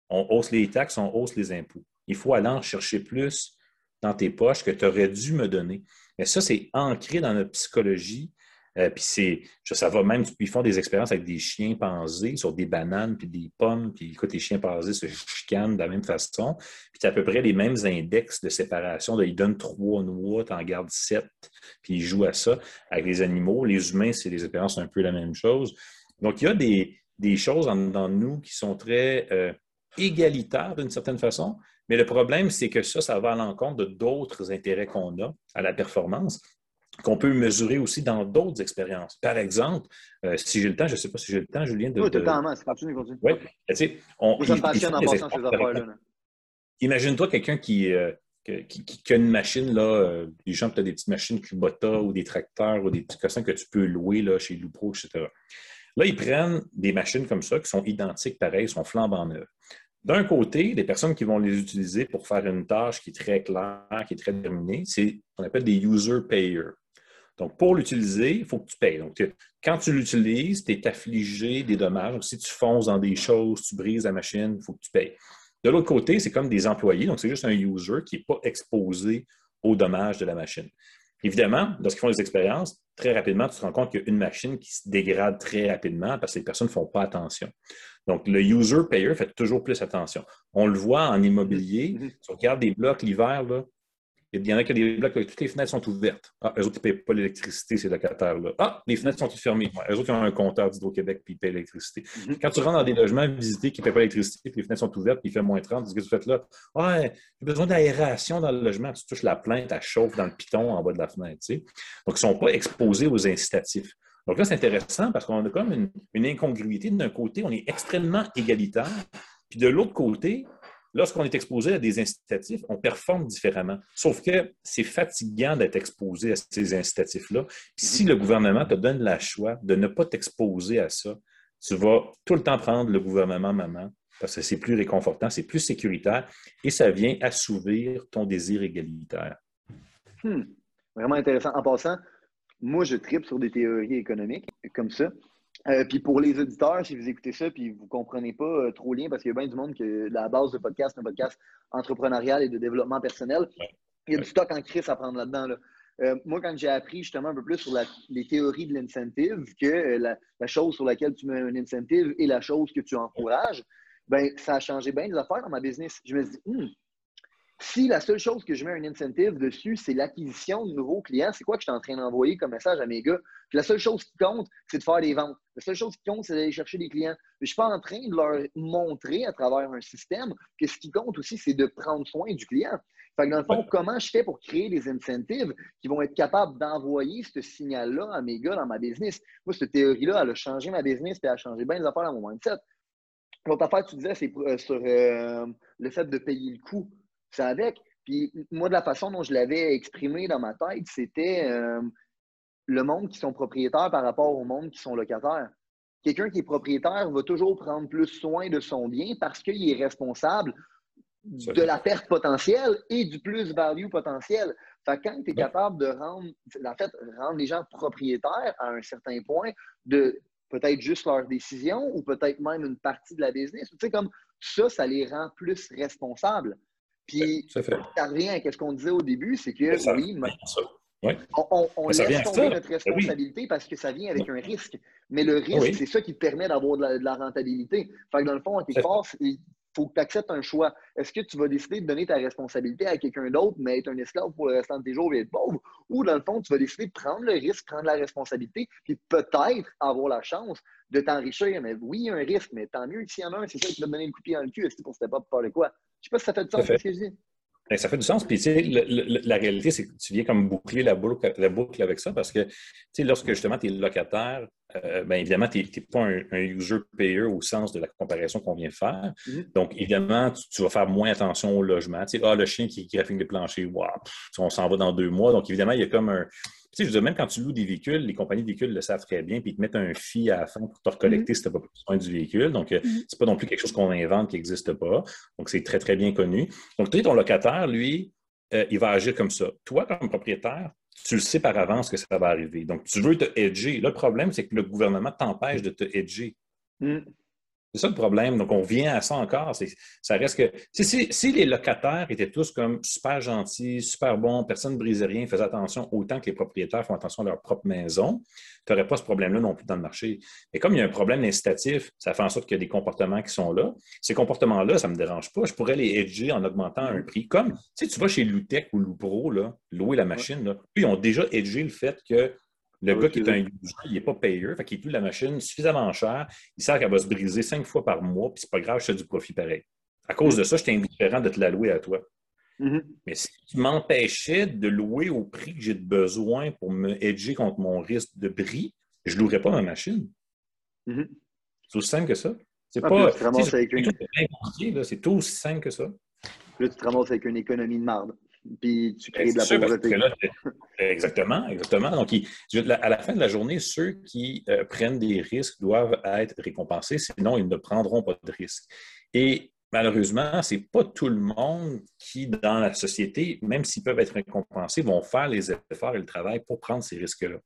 on hausse les taxes, on hausse les impôts. Il faut aller en chercher plus dans tes poches que tu aurais dû me donner. Mais ça, c'est ancré dans notre psychologie Euh, puis c'est, ça va même, ils font des expériences avec des chiens pansés sur des bananes, puis des pommes, puis écoute, les chiens pansés se chicanent de la même façon. Puis c'est à peu près les mêmes index de séparation. ils donnent trois noix, tu en gardes sept, puis ils jouent à ça avec les animaux. Les humains, c'est des expériences un peu la même chose. Donc, il y a des, choses dans nous qui sont très euh, égalitaires d'une certaine façon, mais le problème, c'est que ça, ça va à l'encontre de d'autres intérêts qu'on a à la performance qu'on peut mesurer aussi dans d'autres expériences. Par exemple, euh, si j'ai le temps, je ne sais pas si j'ai le temps, Julien, de... Oui, totalement, c'est continue, continue. Oui, tu sais, on... Ça me passionne en passant ces affaires-là. Imagine-toi quelqu'un qui, euh, qui, qui, a une machine, là, euh, les gens, peut-être des petites machines Kubota ou des tracteurs ou des petits cossins que tu peux louer là, chez Lupro, etc. Là, ils prennent des machines comme ça qui sont identiques, pareilles, sont flambant neuves. D'un côté, les personnes qui vont les utiliser pour faire une tâche qui est très claire, qui est très déterminée, c'est ce qu'on appelle des user payers. Donc, pour l'utiliser, il faut que tu payes. Donc, quand tu l'utilises, tu es affligé des dommages. Donc, si tu fonces dans des choses, tu brises la machine, il faut que tu payes. De l'autre côté, c'est comme des employés. Donc, c'est juste un user qui n'est pas exposé aux dommages de la machine. Évidemment, lorsqu'ils font des expériences, très rapidement, tu te rends compte qu'il y a une machine qui se dégrade très rapidement parce que les personnes ne font pas attention. Donc, le user payer fait toujours plus attention. On le voit en immobilier. Mm-hmm. Si on regarde des blocs l'hiver, il y en a qui ont des blocs, toutes les fenêtres sont ouvertes. Ah, eux autres, ils ne payent pas l'électricité, ces locataires-là. Ah, les fenêtres sont toutes fermées. eux autres, ils ont un compteur d'Hydro-Québec, puis ils payent l'électricité. Mm-hmm. Quand tu rentres dans des logements visités qui ne payent pas l'électricité, puis les fenêtres sont ouvertes, puis il fait moins 30, qu'est-ce que tu fais là? Ah, j'ai besoin d'aération dans le logement. Tu touches la plainte, elle chauffe dans le piton en bas de la fenêtre. Donc, ils ne sont pas exposés aux incitatifs. Donc là, c'est intéressant parce qu'on a comme une, une incongruité. D'un côté, on est extrêmement égalitaire, puis de l'autre côté, lorsqu'on est exposé à des incitatifs, on performe différemment. Sauf que c'est fatigant d'être exposé à ces incitatifs-là. Si le gouvernement te donne la choix de ne pas t'exposer à ça, tu vas tout le temps prendre le gouvernement maman parce que c'est plus réconfortant, c'est plus sécuritaire et ça vient assouvir ton désir égalitaire. Hmm. Vraiment intéressant. En passant, moi, je tripe sur des théories économiques comme ça. Euh, puis pour les auditeurs, si vous écoutez ça puis vous ne comprenez pas euh, trop bien, parce qu'il y a bien du monde que la base de podcast, un podcast entrepreneurial et de développement personnel, il y a du stock en crise à prendre là-dedans. Euh, moi, quand j'ai appris justement un peu plus sur les théories de l'incentive, que la, chose sur laquelle tu mets un incentive et la chose que tu encourages, ben, ça a changé bien des affaires dans ma business. Je me suis dit, hmm, si la seule chose que je mets un incentive dessus, c'est l'acquisition de nouveaux clients, c'est quoi que je suis en train d'envoyer comme message à mes gars? la seule chose qui compte, c'est de faire des ventes. La seule chose qui compte, c'est d'aller chercher des clients. je ne suis pas en train de leur montrer à travers un système que ce qui compte aussi, c'est de prendre soin du client. Fait que dans le fond, comment je fais pour créer des incentives qui vont être capables d'envoyer ce signal-là à mes gars dans ma business? Moi, cette théorie-là, elle a changé ma business et elle a changé bien les affaires dans mon mindset. L'autre affaire, tu disais, c'est euh, sur euh, le fait de payer le coût c'est avec. Puis moi, de la façon dont je l'avais exprimé dans ma tête, c'était euh, le monde qui sont propriétaires par rapport au monde qui sont locataires. Quelqu'un qui est propriétaire va toujours prendre plus soin de son bien parce qu'il est responsable de la perte potentielle et du plus-value potentiel. Fait quand tu es capable de rendre, en fait, rendre les gens propriétaires à un certain point de peut-être juste leur décision ou peut-être même une partie de la business, tu sais, comme ça, ça les rend plus responsables. Puis, ça, revient à ce qu'on disait au début, c'est que oui, on, laisse tomber notre ben responsabilité parce que ça vient avec un risque. Mais le risque, c'est ça qui te permet d'avoir de, la rentabilité. Fait que dans le fond, en quelque part, faut que tu acceptes un choix. Est-ce que tu vas décider de donner ta responsabilité à quelqu'un d'autre, mais être un esclave pour le restant de tes jours et être pauvre? Ou dans le fond, tu vas décider de prendre le risque, prendre la responsabilité, puis peut-être avoir la chance de t'enrichir. Mais oui, il y a un risque, mais tant mieux s'il y en a un, c'est ça qui va te donner le coup de pied dans le cul. Est-ce pour c'était pas parler quoi? Je sais pas si ça fait du sens ce que je dis. Ben, ça fait du sens. Puis, tu sais, la réalité, c'est que tu viens comme boucler la boucle, la boucle avec ça parce que, tu sais, lorsque justement tu es locataire, euh, bien évidemment, tu n'es pas un, user payer au sens de la comparaison qu'on vient faire. Mm-hmm. Donc, évidemment, tu, vas faire moins attention au logement. Tu sais, ah, le chien qui, qui raffine les planchers, wow, on s'en va dans deux mois. Donc, évidemment, il y a comme un, sais, je veux dire, même quand tu loues des véhicules, les compagnies de véhicules le savent très bien, puis ils te mettent un fee à la fin pour te recollecter mm-hmm. si tu n'as pas besoin du véhicule. Donc, ce euh, mm-hmm. c'est pas non plus quelque chose qu'on invente qui n'existe pas. Donc, c'est très, très bien connu. Donc, tu sais, ton locataire, lui, euh, il va agir comme ça. Toi, comme propriétaire, tu le sais par avance que ça va arriver. Donc, tu veux te hedger. le problème, c'est que le gouvernement t'empêche de te hedger. Mm. C'est ça le problème. Donc, on vient à ça encore. Ça reste que. Si, les locataires étaient tous comme super gentils, super bons, personne ne brisait rien, faisait attention autant que les propriétaires font attention à leur propre maison, tu n'aurais pas ce problème-là non plus dans le marché. Et comme il y a un problème incitatif, ça fait en sorte qu'il y a des comportements qui sont là. Ces comportements-là, ça ne me dérange pas. Je pourrais les hedger en augmentant un prix. Comme, tu sais, tu vas chez Lutech ou Lupro, là, louer la machine, là, ils ont déjà hedgé le fait que le gars qui est un user, il n'est pas payeur, fait qu'il plus la machine suffisamment cher. Il sait qu'elle va se briser cinq fois par mois, puis c'est pas grave, je fais du profit pareil. À cause de ça, je indifférent de te la louer à toi. Mm-hmm. Mais si tu m'empêchais de louer au prix que j'ai besoin pour me hedger contre mon risque de bris, je ne louerais pas ma machine. Mm-hmm. C'est aussi simple que ça. C'est ah, pas. C'est tout aussi simple que ça. Là, tu te ramasses avec une économie de marde puis tu crées de la pauvreté. exactement, exactement. Donc, à la fin de la journée, ceux qui euh, prennent des risques doivent être récompensés, sinon ils ne prendront pas de risques. Et malheureusement, ce n'est pas tout le monde qui, dans la société, même s'ils peuvent être récompensés, vont faire les efforts et le travail pour prendre ces risques-là.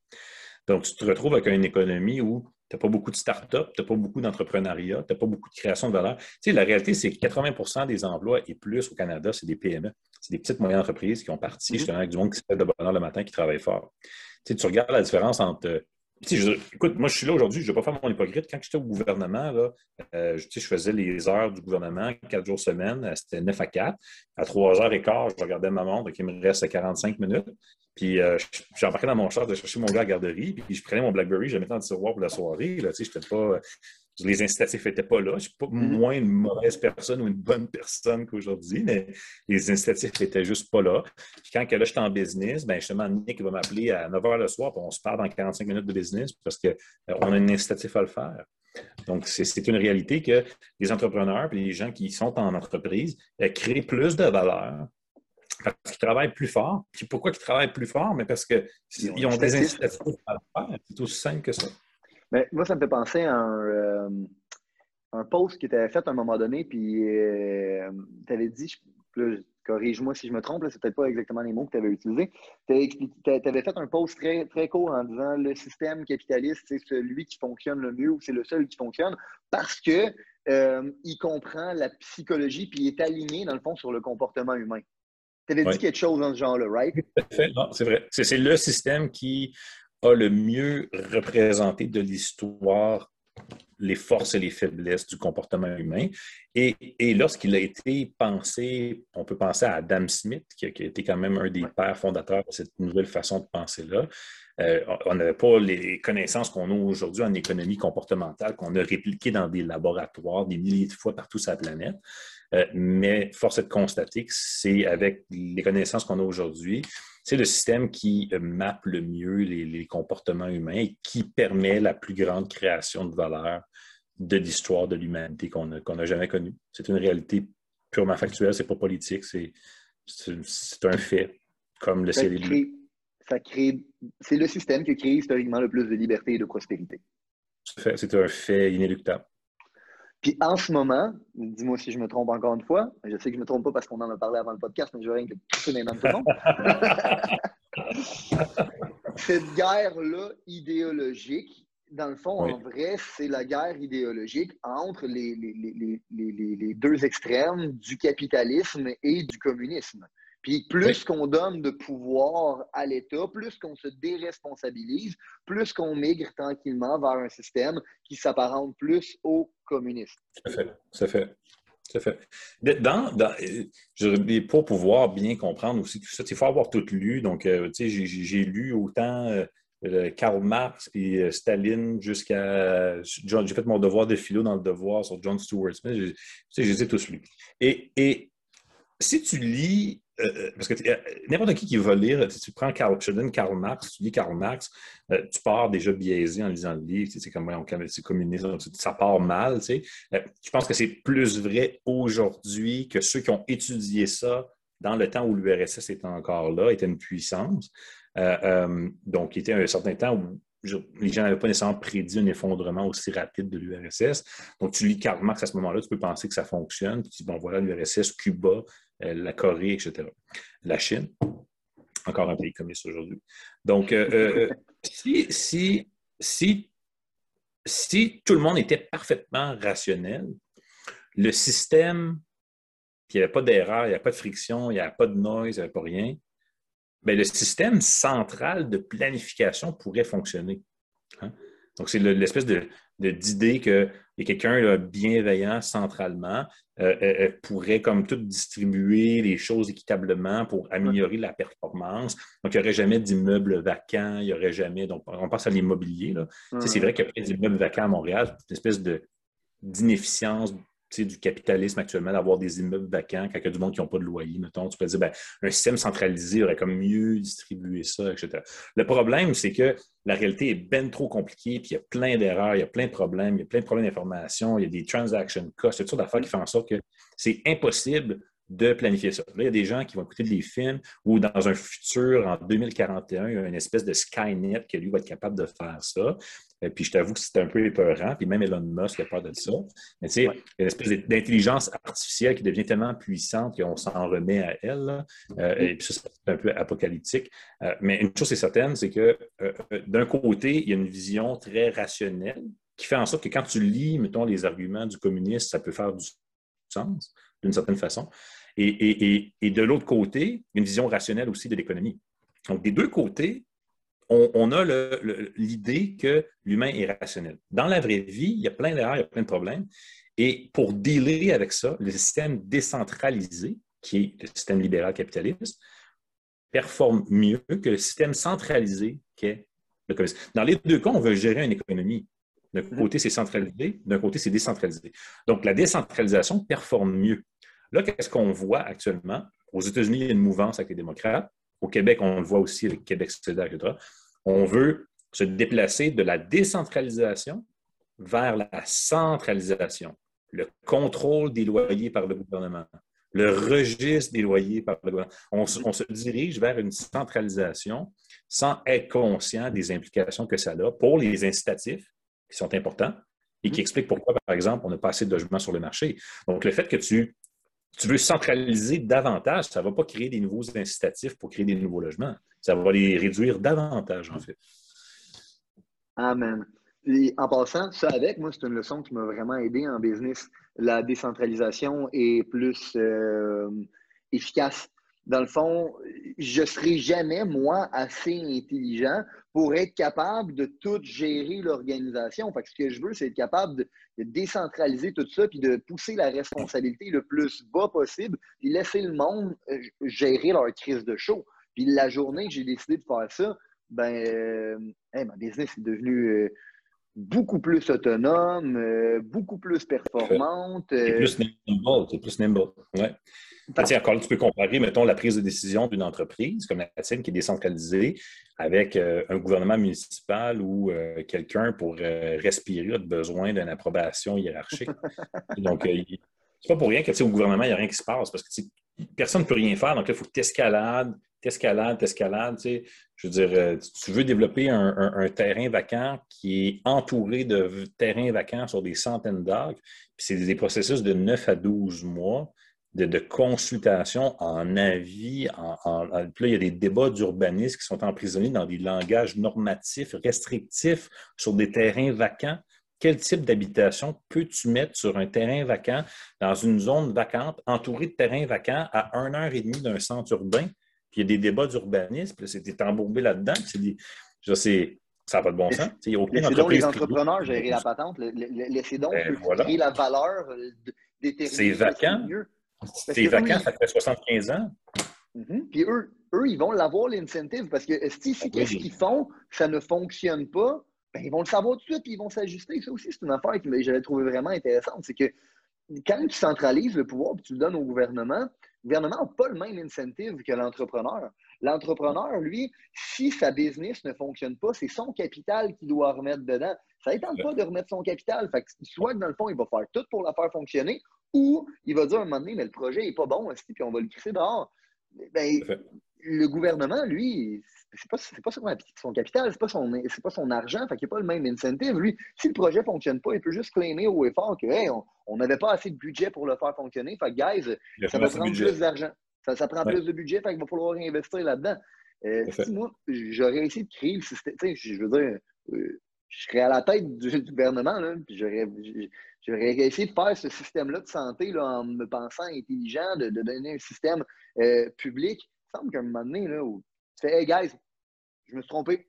Donc, tu te retrouves avec une économie où tu n'as pas beaucoup de start-up, tu n'as pas beaucoup d'entrepreneuriat, tu n'as pas beaucoup de création de valeur. Tu sais, la réalité, c'est que 80% des emplois et plus au Canada, c'est des PME. C'est des petites moyennes entreprises qui ont parti mm-hmm. justement avec du monde qui se fait de bonheur le matin, qui travaille fort. Tu, sais, tu regardes la différence entre écoute, moi, je suis là aujourd'hui, je ne vais pas faire mon hypocrite. Quand j'étais au gouvernement, euh, je, faisais les heures du gouvernement, quatre jours semaine, euh, c'était 9 à 4. À 3 heures et quart, je regardais ma montre, qui me reste 45 minutes. Puis euh, j'embarquais dans mon char de chercher mon gars à garderie, puis je prenais mon Blackberry, je le mettais dans le tiroir pour la soirée. Tu sais, pas, les incitatifs n'étaient pas là. Je ne suis pas mm-hmm. moins une mauvaise personne ou une bonne personne qu'aujourd'hui, mais les incitatifs n'étaient juste pas là. Puis quand là, j'étais en business, ben justement, Nick va m'appeler à 9 h le soir, puis on se parle dans 45 minutes de business parce qu'on euh, a un incitatif à le faire. Donc, c'est une réalité que les entrepreneurs et les gens qui sont en entreprise euh, créent plus de valeur parce qu'ils travaillent plus fort. Puis pourquoi ils travaillent plus fort? Mais parce qu'ils ont, des incitatifs à le faire. C'est aussi simple que ça. Mais moi, ça me fait penser à un, euh, un post que tu avais fait à un moment donné, puis euh, tu avais dit, corrige-moi si je me trompe, c'est peut-être pas exactement les mots que tu avais utilisés. Tu avais fait un post très, très court en disant le système capitaliste, c'est celui qui fonctionne le mieux ou c'est le seul qui fonctionne parce que euh, il comprend la psychologie puis il est aligné, dans le fond, sur le comportement humain. Tu avais dit quelque chose dans ce genre-là, right? c'est vrai. C'est le système qui a le mieux représenté de l'histoire les forces et les faiblesses du comportement humain. Et, lorsqu'il a été pensé, on peut penser à Adam Smith, qui a, été quand même un des pères fondateurs de cette nouvelle façon de penser-là. Euh, on n'avait pas les connaissances qu'on a aujourd'hui en économie comportementale, qu'on a répliquées dans des laboratoires des milliers de fois partout sur la planète. Euh, mais force est de constater que c'est avec les connaissances qu'on a aujourd'hui, c'est le système qui euh, mappe le mieux les, comportements humains et qui permet la plus grande création de valeur de l'histoire de l'humanité qu'on n'a jamais connue. C'est une réalité purement factuelle, c'est pas politique, c'est un fait, comme le ciel ça crée, c'est le système qui crée historiquement le plus de liberté et de prospérité. C'est un fait inéluctable. Puis en ce moment, dis-moi si je me trompe encore une fois, je sais que je ne me trompe pas parce qu'on en a parlé avant le podcast, mais je rien que tout les mêmes. Cette guerre-là idéologique, dans le fond, en vrai, c'est la guerre idéologique entre les, les, les, deux extrêmes du capitalisme et du communisme. Puis plus qu'on donne de pouvoir à l'État, plus qu'on se déresponsabilise, plus qu'on migre tranquillement vers un système qui s'apparente plus au communisme. Ça fait. Ça fait. Ça fait. Dans, dans, pour pouvoir bien comprendre aussi tout ça, il faut avoir tout lu. Donc, euh, tu sais, j'ai lu autant euh, Karl Marx et euh, Staline jusqu'à. J'ai fait mon devoir de philo dans le devoir sur John Stuart Smith. Tu sais, je les ai tous lus. Et, et si tu lis euh, euh, parce que euh, n'importe qui qui va lire, tu, prends Karl, je Karl Marx, tu lis Karl Marx, tu pars déjà biaisé en lisant le livre, c'est comme c'est communiste, ça part mal. Tu sais. je pense que c'est plus vrai aujourd'hui que ceux qui ont étudié ça dans le temps où l'URSS était encore là, était une puissance. donc, il était un certain temps où les gens n'avaient pas nécessairement prédit un effondrement aussi rapide de l'URSS. Donc, tu lis Karl Marx à ce moment-là, tu peux penser que ça fonctionne. Tu dis, bon, voilà, l'URSS, Cuba, la Corée, etc. La Chine, encore un pays communiste aujourd'hui. Donc, euh, euh, si, tout le monde était parfaitement rationnel, le système, il n'y avait pas d'erreur, il n'y avait pas de friction, il n'y avait pas de noise, il n'y avait pas rien, bien, le système central de planification pourrait fonctionner. Hein. Donc, c'est l'espèce d'idée qu'il y a quelqu'un bienveillant centralement euh, euh, euh, pourrait comme tout distribuer les choses équitablement pour améliorer la performance. Donc, il n'y aurait jamais d'immeubles vacants, il n'y aurait jamais. Donc, on pense à l'immobilier. C'est vrai qu'il y a des immeubles vacants à Montréal, une espèce d'inefficience du capitalisme actuellement, d'avoir des immeubles vacants quand il y a du monde qui n'ont pas de loyer, mettons. Tu peux dire, ben, un système centralisé aurait comme mieux distribué ça, etc. Le problème, c'est que la réalité est bien trop compliquée, puis il y a plein d'erreurs, il y a plein de problèmes, il y a plein de problèmes d'information, il y a des transaction costs, toutes sortes d'affaires qui font en sorte que c'est impossible de planifier ça. Il y a des gens qui vont écouter des films où, dans un futur, en 2041, il y a une espèce de Skynet qui, lui, va être capable de faire ça. Et puis, je t'avoue que c'est un peu épeurant. Puis même Elon Musk a peur de ça. Mais tu sais, une espèce d'intelligence artificielle qui devient tellement puissante qu'on s'en remet à elle. Euh, et puis ça, c'est un peu apocalyptique. Euh, mais une chose est certaine, c'est que euh, d'un côté, il y a une vision très rationnelle qui fait en sorte que quand tu lis, mettons, les arguments du communiste, ça peut faire du sens d'une certaine façon. Et, de l'autre côté, une vision rationnelle aussi de l'économie. Donc, des deux côtés, on, a l'idée que l'humain est rationnel. Dans la vraie vie, il y a plein d'erreurs, il y a plein de problèmes. Et pour dealer avec ça, le système décentralisé, qui est le système libéral capitaliste, performe mieux que le système centralisé qu'est le communisme. Dans les deux cas, on veut gérer une économie. D'un mm-hmm. côté, c'est centralisé, d'un côté, c'est décentralisé. Donc, la décentralisation performe mieux. Là, qu'est-ce qu'on voit actuellement? Aux États-Unis, il y a une mouvance avec les démocrates. Au Québec, on le voit aussi avec Québec solidaire, etc. On veut se déplacer de la décentralisation vers la centralisation, le contrôle des loyers par le gouvernement, le registre des loyers par le gouvernement. On, on se dirige vers une centralisation sans être conscient des implications que ça a pour les incitatifs, qui sont importants, et qui mmh. expliquent pourquoi, par exemple, on n'a pas assez de logements sur le marché. Donc, le fait que tu tu veux centraliser davantage, ça ne va pas créer des nouveaux incitatifs pour créer des nouveaux logements. Ça va les réduire davantage, en fait. Amen. en passant, ça avec, moi, c'est une leçon qui m'a vraiment aidé en business. La décentralisation est plus euh, efficace dans le fond, je ne serai jamais, moi, assez intelligent pour être capable de tout gérer l'organisation. ce que je veux, c'est être capable de, décentraliser tout ça, puis de pousser la responsabilité le plus bas possible, puis laisser le monde euh, gérer leur crise de chaud. Puis la journée que j'ai décidé de faire ça, ben, euh, ma business est devenue euh, beaucoup plus autonome, beaucoup plus performante. C'est plus nimble, c'est plus nimble, ouais encore tu peux comparer, mettons, la prise de décision d'une entreprise comme la tienne qui est décentralisée avec euh, un gouvernement municipal ou euh, quelqu'un pour euh, respirer a besoin d'une approbation hiérarchique. Donc, c'est pas pour rien que au gouvernement, il n'y a rien qui se passe parce que personne ne peut rien faire. Donc là, il faut que tu escalades, tu escalades, tu escalades. Je veux dire, tu veux développer un, terrain vacant qui est entouré de terrains vacants sur des centaines d'acres, puis c'est des processus de 9 à 12 mois de, consultation en avis. Puis là, il y a des débats d'urbanisme qui sont emprisonnés dans des langages normatifs, restrictifs sur des terrains vacants. Quel type d'habitation peux-tu mettre sur un terrain vacant dans une zone vacante entourée de terrains vacants à une heure et demie d'un centre urbain? Puis il y a des débats d'urbanisme, puis c'est embourbé là-dedans. ça n'a pas de bon sens. Laissez donc les entrepreneurs gérer la patente. Laissez donc ben, créer la valeur euh, des C'est vacant. C'est vacant, ça fait 75 ans. Mhm. Puis eux, eux, ils vont l'avoir, l'incentive, parce que si, si qu'est-ce qu'ils font, ça ne fonctionne pas, ben, ils vont le savoir tout de suite, puis ils vont s'ajuster. Ça aussi, c'est une affaire que j'avais trouvé vraiment intéressante. C'est que quand tu centralises le pouvoir et tu le donnes au gouvernement, le gouvernement n'a pas le même incentive que l'entrepreneur. L'entrepreneur, lui, si sa business ne fonctionne pas, c'est son capital qu'il doit remettre dedans. Ça ne tente pas de remettre son capital. Fait que soit que dans le fond, il va faire tout pour la faire fonctionner, ou il va dire à un moment donné, mais le projet n'est pas bon, puis on va le crisser dehors. Ben, le gouvernement, lui, c'est pas, pas son, capital, c'est pas son, pas son argent, fait qu'il n'a pas le même incentive. Lui, si le projet ne fonctionne pas, il peut juste claimer au effort que on n'avait pas assez de budget pour le faire fonctionner. Fait que, guys, ça va prendre plus d'argent. Ça, prend plus de budget, fait qu'il va falloir investir là-dedans. Euh, si moi, j'aurais essayé de créer le système, je veux dire, euh, je serais à la tête du, gouvernement, là, puis j'aurais essayé de faire ce système-là de santé là, en me pensant intelligent, de, donner un système euh, public. Il me semble qu'à un moment donné, là, où tu fais Hey guys, je me suis trompé,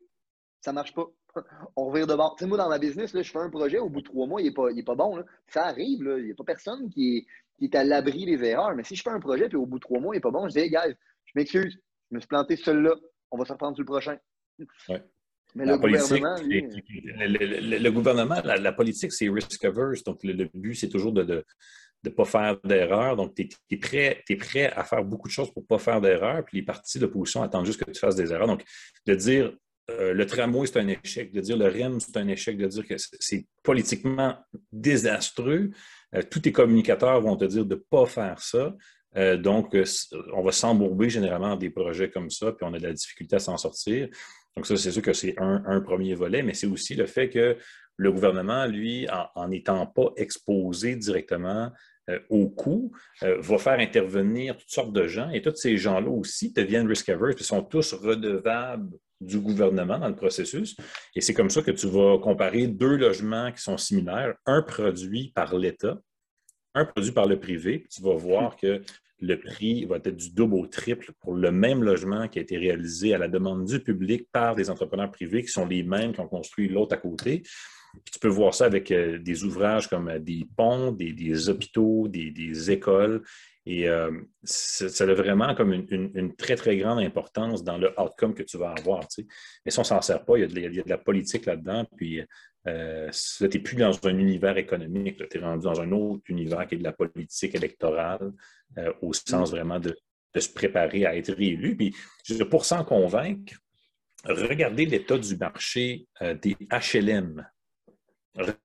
ça marche pas. On revient de bord. Tu sais, moi, dans ma business, là, je fais un projet, au bout de trois mois, il n'est pas, pas bon. Là. Ça arrive, il n'y a pas personne qui est, qui est à l'abri des erreurs. Mais si je fais un projet, puis au bout de trois mois, il n'est pas bon, je dis Hey guys, je m'excuse, je me suis planté seul-là, on va se reprendre sur le prochain. Ouais. Mais la le, gouvernement, le, gouvernement, la, politique, c'est risk averse. Donc, le, but, c'est toujours de ne pas faire d'erreur. Donc, tu es, prêt, prêt à faire beaucoup de choses pour ne pas faire d'erreur. Puis les partis d'opposition attendent juste que tu fasses des erreurs. Donc, de dire euh, le tramway, c'est un échec, de dire le REM, c'est un échec, de dire que c'est politiquement désastreux, euh, tous tes communicateurs vont te dire de ne pas faire ça. Euh, donc, on va s'embourber généralement dans des projets comme ça, puis on a de la difficulté à s'en sortir. Donc, ça, c'est sûr que c'est un, premier volet, mais c'est aussi le fait que le gouvernement, lui, en n'étant pas exposé directement euh, au coût, euh, va faire intervenir toutes sortes de gens et tous ces gens-là aussi deviennent risk averse, ils sont tous redevables du gouvernement dans le processus. Et c'est comme ça que tu vas comparer deux logements qui sont similaires, un produit par l'État, un produit par le privé. Tu vas voir que le prix va être du double au triple pour le même logement qui a été réalisé à la demande du public par des entrepreneurs privés qui sont les mêmes qui ont construit l'autre à côté. Tu peux voir ça avec euh, des ouvrages comme euh, des ponts, des, hôpitaux, des, écoles. Et euh, ça, a vraiment comme une, très, très grande importance dans le outcome que tu vas avoir. Mais si on ne s'en sert pas, il y, a de, la politique là-dedans. Puis euh, tu n'es plus dans un univers économique, tu es rendu dans un autre univers qui est de la politique électorale, au sens vraiment de, se préparer à être réélu. Puis, pour s'en convaincre, regardez l'état du marché des HLM.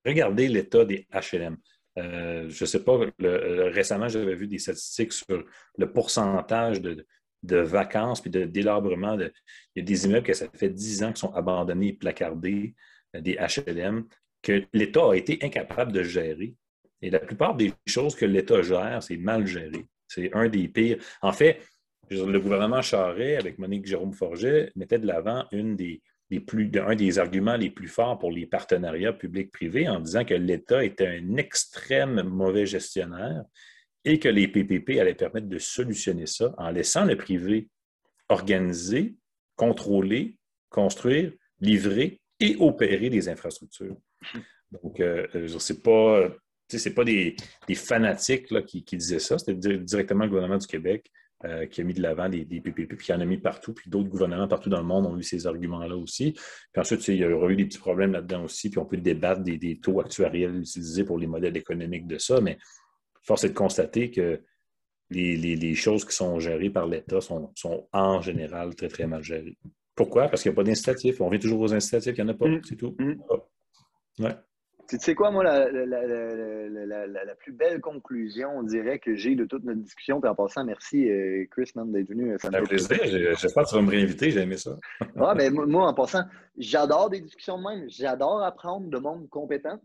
Regardez l'état des HLM. je ne sais pas, récemment, j'avais vu des statistiques sur le pourcentage de, vacances puis de délabrement. il y a des immeubles que ça fait 10 ans qui sont abandonnés et placardés des HLM que l'État a été incapable de gérer. Et la plupart des choses que l'État gère, c'est mal géré. C'est un des pires. En fait, le gouvernement Charret, avec Monique Jérôme Forget, mettait de l'avant une des, un des arguments les plus forts pour les partenariats publics-privés en disant que l'État était un extrême mauvais gestionnaire et que les PPP allaient permettre de solutionner ça en laissant le privé organiser, contrôler, construire, livrer et opérer des infrastructures. Donc, euh, euh ce n'est pas, pas des, fanatiques là, qui, disaient ça, c'était directement le gouvernement du Québec euh, qui a mis de l'avant des, PPP, puis qui en a mis partout, puis d'autres gouvernements partout dans le monde ont eu ces arguments-là aussi. Puis ensuite, il y aura eu des petits problèmes là-dedans aussi, puis on peut débattre des, taux actuariels utilisés pour les modèles économiques de ça, mais force est de constater que les, choses qui sont gérées par l'État sont, sont en général très, très mal gérées. Pourquoi? Parce qu'il n'y a pas d'incitatif. On vient toujours aux incitatifs, il n'y en a pas, mm. c'est tout. Mm. Ouais. Tu sais quoi, moi, la, plus belle conclusion, on dirait, que j'ai de toute notre discussion, puis en passant, merci euh, Chris, d'être venu. Ça me plaisir. J'espère que tu vas me réinviter, j'ai aimé ça. ouais, mais moi, en passant, j'adore des discussions de même. J'adore apprendre de monde compétent.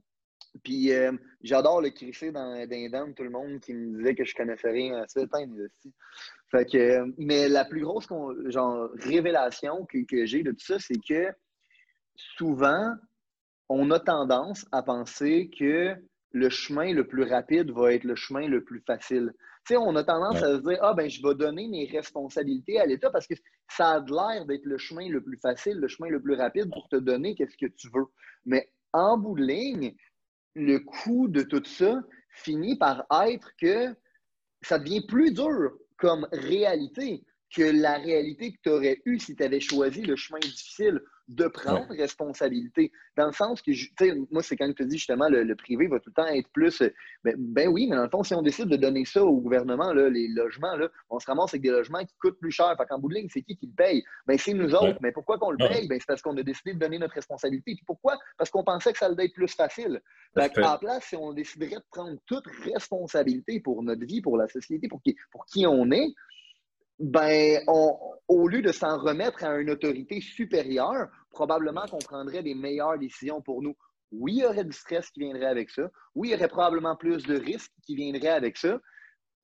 Puis euh, j'adore le crisser dans, les dents de tout le monde qui me disait que je connaissais rien à ça. Fait que, euh, mais la plus grosse genre, révélation que, que j'ai de tout ça, c'est que souvent, on a tendance à penser que le chemin le plus rapide va être le chemin le plus facile. Tu sais, on a tendance à se dire Ah, ben, je vais donner mes responsabilités à l'État parce que ça a l'air d'être le chemin le plus facile, le chemin le plus rapide pour te donner qu'est-ce que tu veux. Mais en bout de ligne, le coût de tout ça finit par être que ça devient plus dur comme réalité que la réalité que tu aurais eue si tu avais choisi le chemin difficile de prendre responsabilité. Dans le sens que, tu sais, moi, c'est quand je te dis justement, le, privé va tout le temps être plus. Euh, ben, ben, oui, mais dans le fond, si on décide de donner ça au gouvernement, là, les logements, là, on se ramasse avec des logements qui coûtent plus cher. Fait qu'en bout de ligne, c'est qui qui le paye? Ben, c'est nous autres. Mais pourquoi qu'on le paye? Ben, c'est parce qu'on a décidé de donner notre responsabilité. Puis pourquoi? Parce qu'on pensait que ça allait être plus facile. Fait la place, si on déciderait de prendre toute responsabilité pour notre vie, pour la société, pour qui, pour qui on est, ben, au lieu de s'en remettre à une autorité supérieure, probablement qu'on prendrait des meilleures décisions pour nous. Oui, il y aurait du stress qui viendrait avec ça. Oui, il y aurait probablement plus de risques qui viendraient avec ça.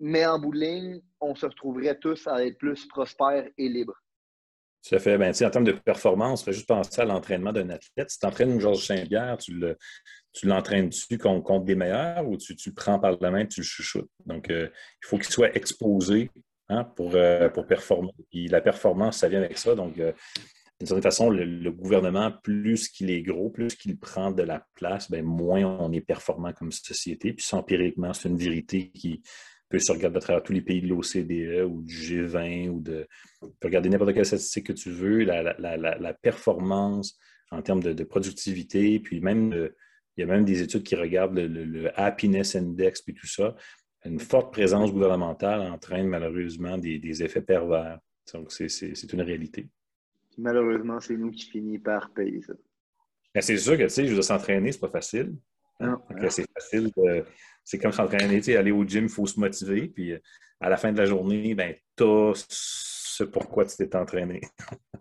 Mais en bout de ligne, on se retrouverait tous à être plus prospères et libres. À fait. Ben, en termes de performance, fais juste penser à l'entraînement d'un athlète. Si tu entraînes Georges Saint-Pierre, tu le, tu l'entraînes-tu contre, des meilleurs ou tu, le prends par la main et tu le chuchotes? Donc, euh, il faut qu'il soit exposé hein, pour, euh, pour performer. Puis la performance, ça vient avec ça. Donc, euh, d'une certaine façon, le, gouvernement, plus qu'il est gros, plus qu'il prend de la place, bien, moins on est performant comme société. Puis ça, empiriquement, c'est une vérité qui peut se regarder à travers tous les pays de l'OCDE ou du G20 ou de. Tu peux regarder n'importe quelle statistique que tu veux, la, performance en termes de, productivité, puis même il y a même des études qui regardent le, happiness index puis tout ça. Une forte présence gouvernementale entraîne malheureusement des effets pervers. Donc, c'est une réalité malheureusement, c'est nous qui finissons par payer ça. Ben, c'est sûr que, tu sais, je veux s'entraîner, c'est pas facile. C'est facile. c'est comme s'entraîner, aller au gym, il faut se motiver. Puis à la fin de la journée, ben, tu as ce pourquoi tu t'es entraîné.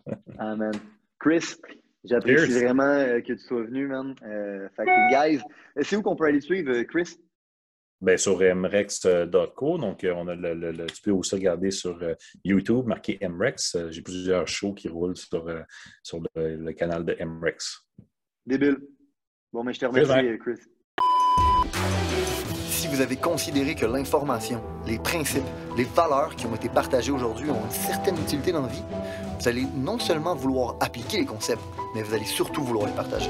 Amen. Chris, j'apprécie vraiment euh, que tu sois venu, man. Euh, fait que, guys, c'est où qu'on peut aller suivre, euh, Chris? Ben, sur mrex.co. Donc, euh, on a le, tu peux aussi regarder sur euh, YouTube, marqué mrex. Euh, j'ai plusieurs shows qui roulent sur, sur le, canal de mrex. Débile. Bon, mais je te remercie, Chris. Si vous avez considéré que l'information, les principes, les valeurs qui ont été partagées aujourd'hui ont une certaine utilité dans la vie, vous allez non seulement vouloir appliquer les concepts, mais vous allez surtout vouloir les partager